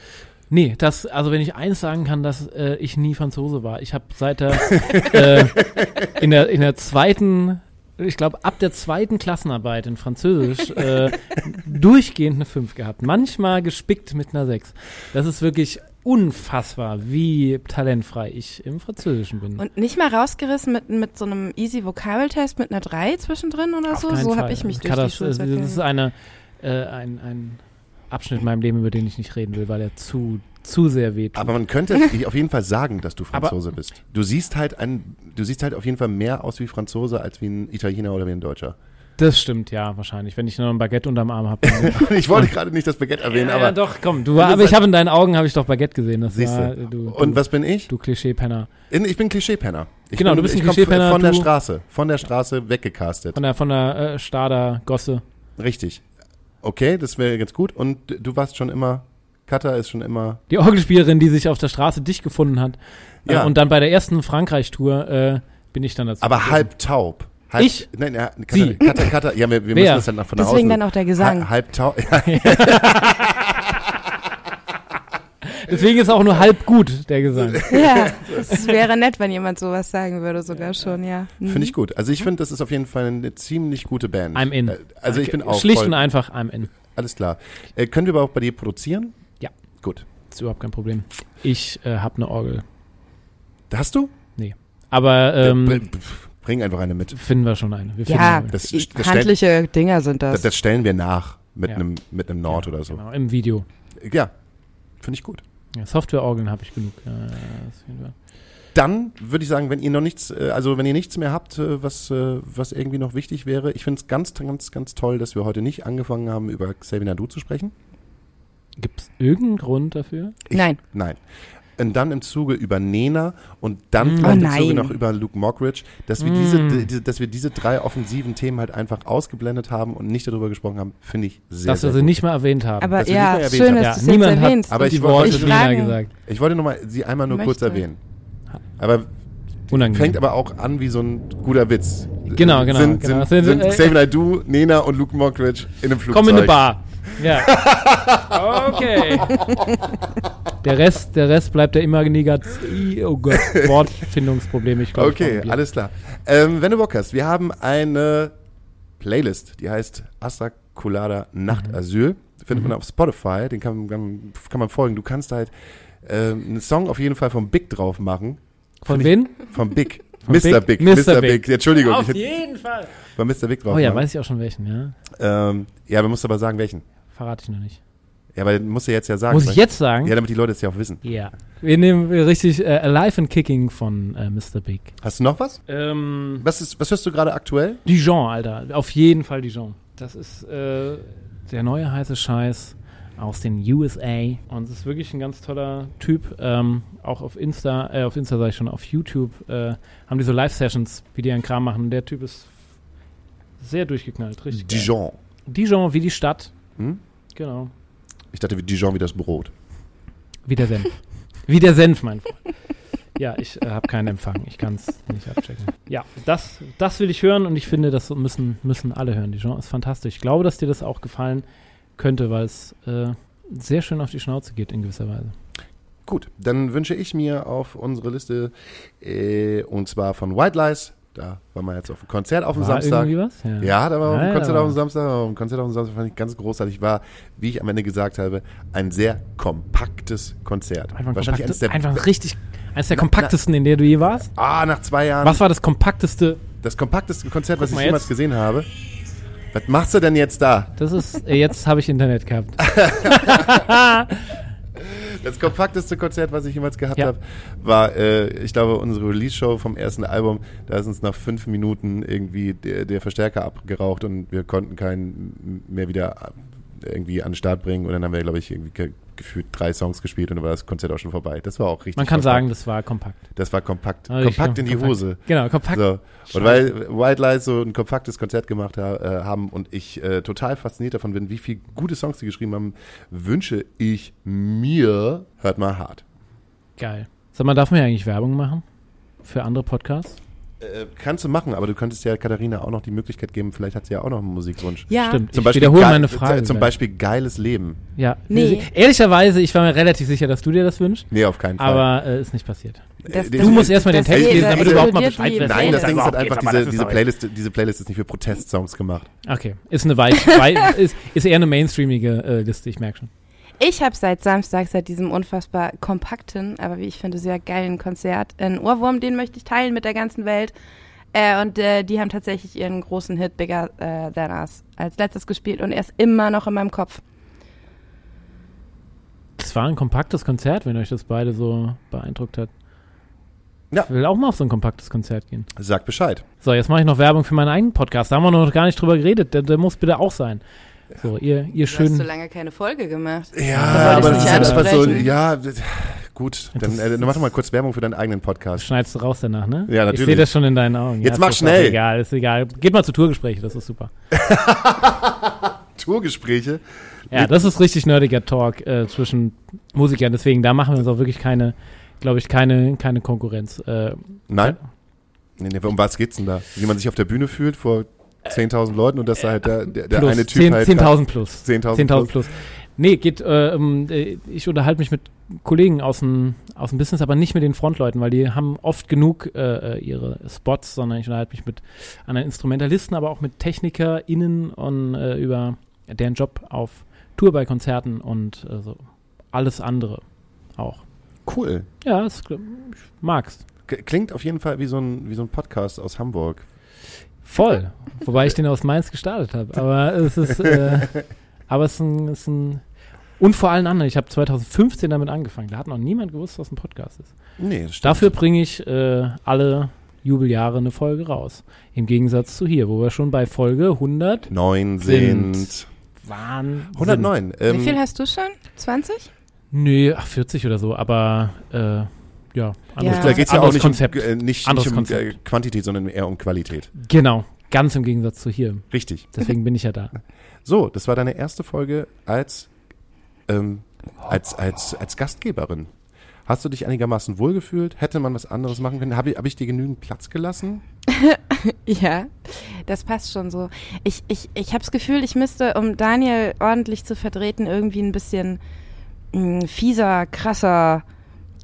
Nee, das, also wenn ich eins sagen kann, dass äh, ich nie Franzose war. Ich habe seit der, äh, in der in der zweiten, ich glaube ab der zweiten Klassenarbeit in Französisch äh, durchgehend eine 5 gehabt. Manchmal gespickt mit einer 6. Das ist wirklich unfassbar, wie talentfrei ich im Französischen bin. Und nicht mal rausgerissen mit, mit so einem easy Vokabeltest mit einer 3 zwischendrin oder Auf so? So habe ich mich kann durch die das, Schulzeit das, das ist eine, äh, ein, ein Abschnitt in meinem Leben, über den ich nicht reden will, weil er zu, zu sehr wehtut. Aber man könnte auf jeden Fall sagen, dass du Aber- Franzose bist. Du siehst halt ein, du siehst halt auf jeden Fall mehr aus wie Franzose als wie ein Italiener oder wie ein Deutscher. Das stimmt, ja, wahrscheinlich. Wenn ich nur ein Baguette unterm Arm habe. ich wollte gerade nicht das Baguette erwähnen, ja, aber ja, doch, komm, du, aber ich habe in deinen Augen habe ich doch Baguette gesehen. Das siehst war, du. du, Und du, was bin ich? du Klischee-Penner. Ich bin Klischeepenner. Genau, bin, du bist ein Klischeepenner, Von der Straße, von der Straße weggecastet. Von der, von der äh, Stader Gosse. Richtig. Okay, das wäre ganz gut. Und du warst schon immer, Katha ist schon immer, Die Orgelspielerin, die sich auf der Straße dich gefunden hat. Ja. Äh, und dann bei der ersten Frankreich-Tour äh, bin ich dann dazu. aber gekommen. halb taub. Halb, Ich? Nein, ja, Katha, Sie? Katha, Katha, ja, wir, wir müssen das dann nach von Deswegen außen. dann auch der Gesang. Ha- Halb. Ja, Deswegen ist auch nur halb gut, der Gesang. Ja, es wäre nett, wenn jemand sowas sagen würde, sogar schon, ja. Mhm. Finde ich gut. Also ich finde, das ist auf jeden Fall eine ziemlich gute Band. I'm in. Äh, Also ich bin auch Schlicht voll, und einfach, I'm in. Alles klar. Äh, können wir aber auch bei dir produzieren? Ja. Gut. Ist überhaupt kein Problem. Ich äh, habe eine Orgel. Hast du? Aber ähm, Bring, bring einfach eine mit. finden wir schon eine. Wir finden Ja, eine. Das- i- das handliche Dinger sind Das, das. das stellen wir nach mit Ja. einem mit einem Nord oder so. Genau, im Video. Ja, finde ich gut. Ja, Software-Orgeln habe ich genug. Äh, das finden wir. Dann würde ich sagen, wenn ihr noch nichts, äh, also wenn ihr nichts mehr habt, äh, was, äh, was irgendwie noch wichtig wäre, ich finde es ganz, ganz, ganz toll, dass wir heute nicht angefangen haben, über Xavier Nadu zu sprechen. Gibt es irgendeinen Grund dafür? Ich, Nein. Nein. Und dann im Zuge über Nena und dann Mm. vielleicht Oh im Zuge noch über Luke Mockridge, dass wir, Mm. diese, die, dass wir diese drei offensiven Themen halt einfach ausgeblendet haben und nicht darüber gesprochen haben, finde ich sehr, Dass wir sehr sie gut. nicht mal erwähnt haben. Aber dass wir ja, erwähnt schön, haben. dass Ja, du es niemand jetzt hat- erwähnst. Aber ich wollte- Ich gesagt. Ich wollte nur mal, sie einmal nur kurz Möchte. erwähnen. Aber Unangenehm. fängt aber auch an wie so ein guter Witz. Genau, genau, Sind, genau. sind, Sind- sind äh, Xavier Naidu, Nena und Luke Mockridge in einem Flugzeug. Komm in eine Bar. Ja. Okay. Der Rest, der Rest bleibt ja immer negativ. Oh Gott, Wortfindungsprobleme. Ich glaube, Okay, alles klar. Ähm, wenn du Bock hast, wir haben eine Playlist, die heißt Astra Colada Nacht Asyl. Findet Mhm. man auf Spotify, den kann, kann, kann man folgen. Du kannst halt ähm, einen Song auf jeden Fall vom Big drauf machen. Von ich- Vom Big. Vom Mr. Big? Big. Mr. Mr. Big. Big. Entschuldigung, Auf ich jeden Fall. von Mr. Big drauf Oh ja, machen. weiß ich auch schon welchen, ja. Ähm, ja, wir musst aber sagen, welchen. Verrate ich noch nicht. Ja, aber musst du jetzt ja sagen. Muss ich jetzt sagen? Ja, damit die Leute es ja auch wissen. Ja. Wir nehmen richtig äh, Alive and Kicking von äh, Mr. Big. Hast du noch was? Ähm, Was, ist, was hörst du gerade aktuell? Dijon, Alter. Auf jeden Fall Dijon. Das ist äh, der neue heiße Scheiß aus den USA. Und es ist wirklich ein ganz toller Typ. Ähm, auch auf Insta, äh, auf Insta sag ich schon, auf YouTube äh, haben die so Live-Sessions, wie die einen Kram machen. Der Typ ist sehr durchgeknallt, richtig. geil. Dijon. Dijon, wie die Stadt. Hm? Genau. Ich dachte, wie Dijon wie das Brot. Wie der Senf. wie der Senf, mein Freund. Ja, ich äh, habe keinen Empfang. Ich kann es nicht abchecken. Ja, das, das will ich hören und ich finde, das müssen, müssen alle hören. Dijon ist fantastisch. Ich glaube, dass dir das auch gefallen könnte, weil es äh, sehr schön auf die Schnauze geht in gewisser Weise. Gut, dann wünsche ich mir auf unsere Liste äh, und zwar von White Lies. Da waren wir jetzt auf dem Konzert auf dem War Samstag. irgendwie was? Ja. Ja, da war auf Ja, dem Konzert ja. auf dem Samstag. Auf dem Konzert auf dem Samstag fand ich ganz großartig. War, wie ich am Ende gesagt habe, ein sehr kompaktes Konzert. Einfach, ein Wahrscheinlich kompaktes, eines der einfach richtig, eines der Na- kompaktesten, in der du je warst. Ah, nach zwei Jahren. Was war das kompakteste? Das kompakteste Konzert, was ich mal jemals jetzt. gesehen habe. Was machst du denn jetzt da? Das ist, äh, jetzt habe ich Internet gehabt. Das kompakteste Konzert, was ich jemals gehabt ja. habe, war, äh, ich glaube, unsere Release-Show vom ersten Album. Da ist uns nach fünf Minuten irgendwie der, der Verstärker abgeraucht und wir konnten keinen mehr wieder irgendwie an den Start bringen. Und dann haben wir, glaube ich, irgendwie gefühlt drei Songs gespielt und dann war das Konzert auch schon vorbei. Das war auch richtig. Man kann kompakt. sagen, das war kompakt. Das war kompakt. Ah, kompakt in die kompakt. Hose. Genau, kompakt. So. Und weil White Lies so ein kompaktes Konzert gemacht ha äh, haben und ich äh, total fasziniert davon bin, wie viele gute Songs sie geschrieben haben, wünsche ich mir, hört mal hart. Geil. Sag mal, darf man ja eigentlich Werbung machen? Für andere Podcasts? Äh, kannst du machen, aber du könntest ja Katharina auch noch die Möglichkeit geben, vielleicht hat sie ja auch noch einen Musikwunsch. Ja, stimmt. Zum ich Beispiel wiederhole meine Frage. Zum Beispiel geiles Leben. Ja, nee. Ehrlicherweise, ich war mir relativ sicher, dass du dir das wünschst. Nee, auf keinen Fall. Aber äh, ist nicht passiert. Das, du musst erstmal den Text lesen, damit du überhaupt mal Bescheid weißt. Nein, das Ding ist halt einfach, diese, diese, Playlist, diese Playlist ist nicht für Protestsongs gemacht. Okay, ist eine weit ist, ist eher eine mainstreamige äh, Liste, ich merke schon. Ich habe seit Samstag, seit diesem unfassbar kompakten, aber wie ich finde, sehr geilen Konzert, einen Ohrwurm, den möchte ich teilen mit der ganzen Welt. Äh, und äh, die haben tatsächlich ihren großen Hit Bigger äh, Than Us als letztes gespielt und er ist immer noch in meinem Kopf. Das war ein kompaktes Konzert, wenn euch das beide so beeindruckt hat. Ja. Ich will auch mal auf so ein kompaktes Konzert gehen. Sag Bescheid. So, jetzt mache ich noch Werbung für meinen eigenen Podcast. Da haben wir noch gar nicht drüber geredet. Der, der muss bitte auch sein. So, ihr, ihr du schön. Du hast so lange keine Folge gemacht. Ja, aber das ist einfach so, ja, gut. Dann, äh, dann mach doch mal kurz Werbung für deinen eigenen Podcast. Schneidest du raus danach, ne? Ja, natürlich. Ich sehe das schon in deinen Augen. Jetzt ja, mach schnell. Ist egal, ist egal. Geht mal zu Tourgespräche, das ist super. Tourgespräche? Ja, das ist richtig nerdiger Talk äh, zwischen Musikern. Deswegen, da machen wir uns auch wirklich keine, glaube ich, keine, keine Konkurrenz. Äh, Nein? Nee, nee, um was geht's denn da? Wie man sich auf der Bühne fühlt vor 10.000 Leuten und dass da halt der, der, der eine Typ 10, halt 10.000 plus. 10.000 10 plus. plus. Nee, geht, äh, äh, ich unterhalte mich mit Kollegen aus dem, aus dem Business, aber nicht mit den Frontleuten, weil die haben oft genug äh, äh, ihre Spots, sondern ich unterhalte mich mit anderen Instrumentalisten, aber auch mit TechnikerInnen und äh, über deren Job auf Tour bei Konzerten und äh, so alles andere auch. Cool. Ja, das, ich mag's. Klingt auf jeden Fall wie so ein, wie so ein Podcast aus Hamburg. Voll. Wobei ich den aus Mainz gestartet habe. Aber es ist, äh, aber es ist ein, es ist ein und vor allen anderen. Ich habe 2015 damit angefangen. Da hat noch niemand gewusst, was ein Podcast ist. Nee. Dafür bringe ich äh, alle Jubeljahre eine Folge raus. Im Gegensatz zu hier, wo wir schon bei Folge 100 9 sind. sind. Wahnsinn. 109. Ähm, Wie viel hast du schon? 20? Nee, ach, 40 oder so. Aber äh, ja, anderes, ja. Da geht es ja auch nicht Konzept. um, äh, nicht, nicht um äh, Quantität, sondern eher um Qualität. Genau, ganz im Gegensatz zu hier. Richtig. Deswegen bin ich ja da. So, das war deine erste Folge als, ähm, als, als, als Gastgeberin. Hast du dich einigermaßen wohlgefühlt? Hätte man was anderes machen können? Habe ich, hab ich dir genügend Platz gelassen? ja, das passt schon so. Ich, ich, ich habe das Gefühl, ich müsste, um Daniel ordentlich zu vertreten, irgendwie ein bisschen mh, mm, fieser, krasser,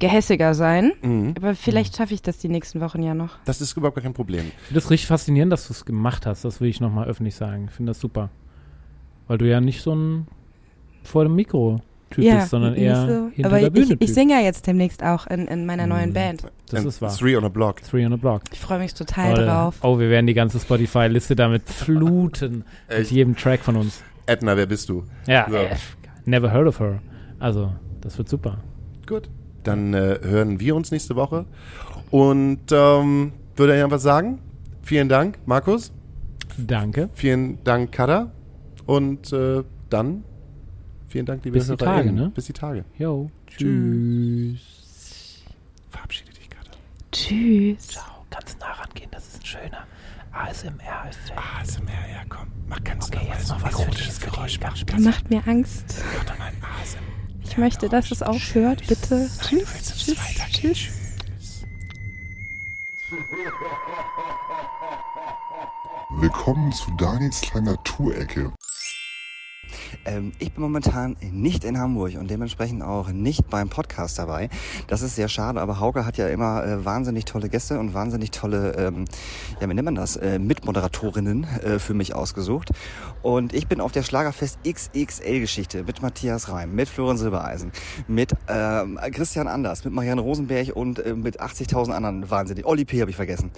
gehässiger sein. Mhm. Aber vielleicht schaffe ich das die nächsten Wochen ja noch. Das ist überhaupt kein Problem. Ich finde das richtig faszinierend, dass du es gemacht hast. Das will ich nochmal öffentlich sagen. Ich finde das super. Weil du ja nicht so ein vor dem Mikro Typ ja, bist, sondern eher so. hinter Aber der Bühne. Ich, ich singe ja jetzt demnächst auch in, in meiner mhm. neuen Band. Das And ist wahr. Three on a Block. Three on a Block. Ich freue mich total oh, drauf. Oh, wir werden die ganze Spotify-Liste damit fluten. mit jedem Track von uns. Edna, wer bist du? Ja, so. never heard of her. Also, das wird super. Gut. Dann äh, hören wir uns nächste Woche. Und ähm, würde ich einfach sagen, vielen Dank, Markus. Danke. Vielen Dank, Kada. Und äh, dann vielen Dank, liebe Bis die Tage, ne? Bis die Tage. Jo. Tschüss. Verabschiede dich, Kada. Tschüss. Ciao. Ganz nah rangehen, das ist ein schöner ASMR-Effekt. ASMR, ja, komm. Mach ganz okay, jetzt noch was erotisches Geräusch. Mach, macht mir Angst. Mach doch mal ein ASMR. Ich möchte, dass es aufhört, bitte. Tschüss. Tschüss. Tschüss. Willkommen zu Daniels kleiner Tourecke. Ähm, ich bin momentan nicht in Hamburg und dementsprechend auch nicht beim Podcast dabei. Das ist sehr schade, aber Hauke hat ja immer äh, wahnsinnig tolle Gäste und wahnsinnig tolle, ähm, ja, wie nennt man das, äh, Mitmoderatorinnen äh, für mich ausgesucht. Und ich bin auf der Schlagerfest XXL-Geschichte mit Matthias Reim, mit Florian Silbereisen, mit ähm, Christian Anders, mit Marianne Rosenberg und äh, mit 80.000 anderen wahnsinnig. Olli P. habe ich vergessen.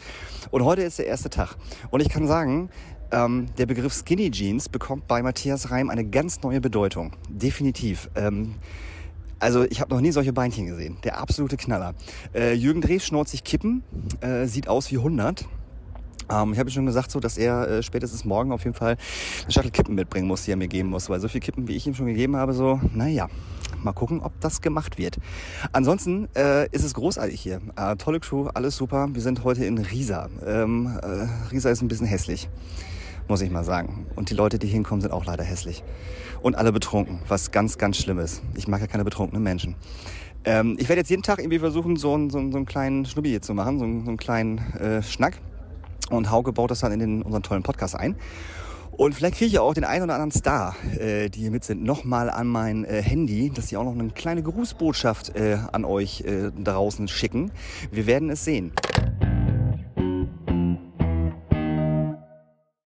Und heute ist der erste Tag. Und ich kann sagen, ähm, der Begriff Skinny Jeans bekommt bei Matthias Reim eine ganz neue Bedeutung. Definitiv. Ähm, Also ich habe noch nie solche Beinchen gesehen. Der absolute Knaller. Äh, Jürgen Drees schnurrt sich Kippen, äh, sieht aus wie 100. Ähm, ich habe schon gesagt, so, dass er äh, spätestens morgen auf jeden Fall eine Shuttle Kippen mitbringen muss, die er mir geben muss, weil so viel Kippen, wie ich ihm schon gegeben habe, so, naja, mal gucken, ob das gemacht wird. Ansonsten äh, ist es großartig hier. Äh, tolle Crew, alles super. Wir sind heute in Riesa. Ähm, äh, Riesa ist ein bisschen hässlich, muss ich mal sagen. Und die Leute, die hinkommen, sind auch leider hässlich. Und alle betrunken, was ganz, ganz schlimm ist. Ich mag ja keine betrunkenen Menschen. Ähm, ich werde jetzt jeden Tag irgendwie versuchen, so einen, so so einen kleinen Schnubbi hier zu machen, so einen, so einen kleinen äh, Schnack. Und Hauke baut das dann in den, unseren tollen Podcast ein. Und vielleicht kriege ich auch den einen oder anderen Star, äh, die hier mit sind, nochmal an mein äh, Handy, dass sie auch noch eine kleine Grußbotschaft äh, an euch äh, draußen schicken. Wir werden es sehen.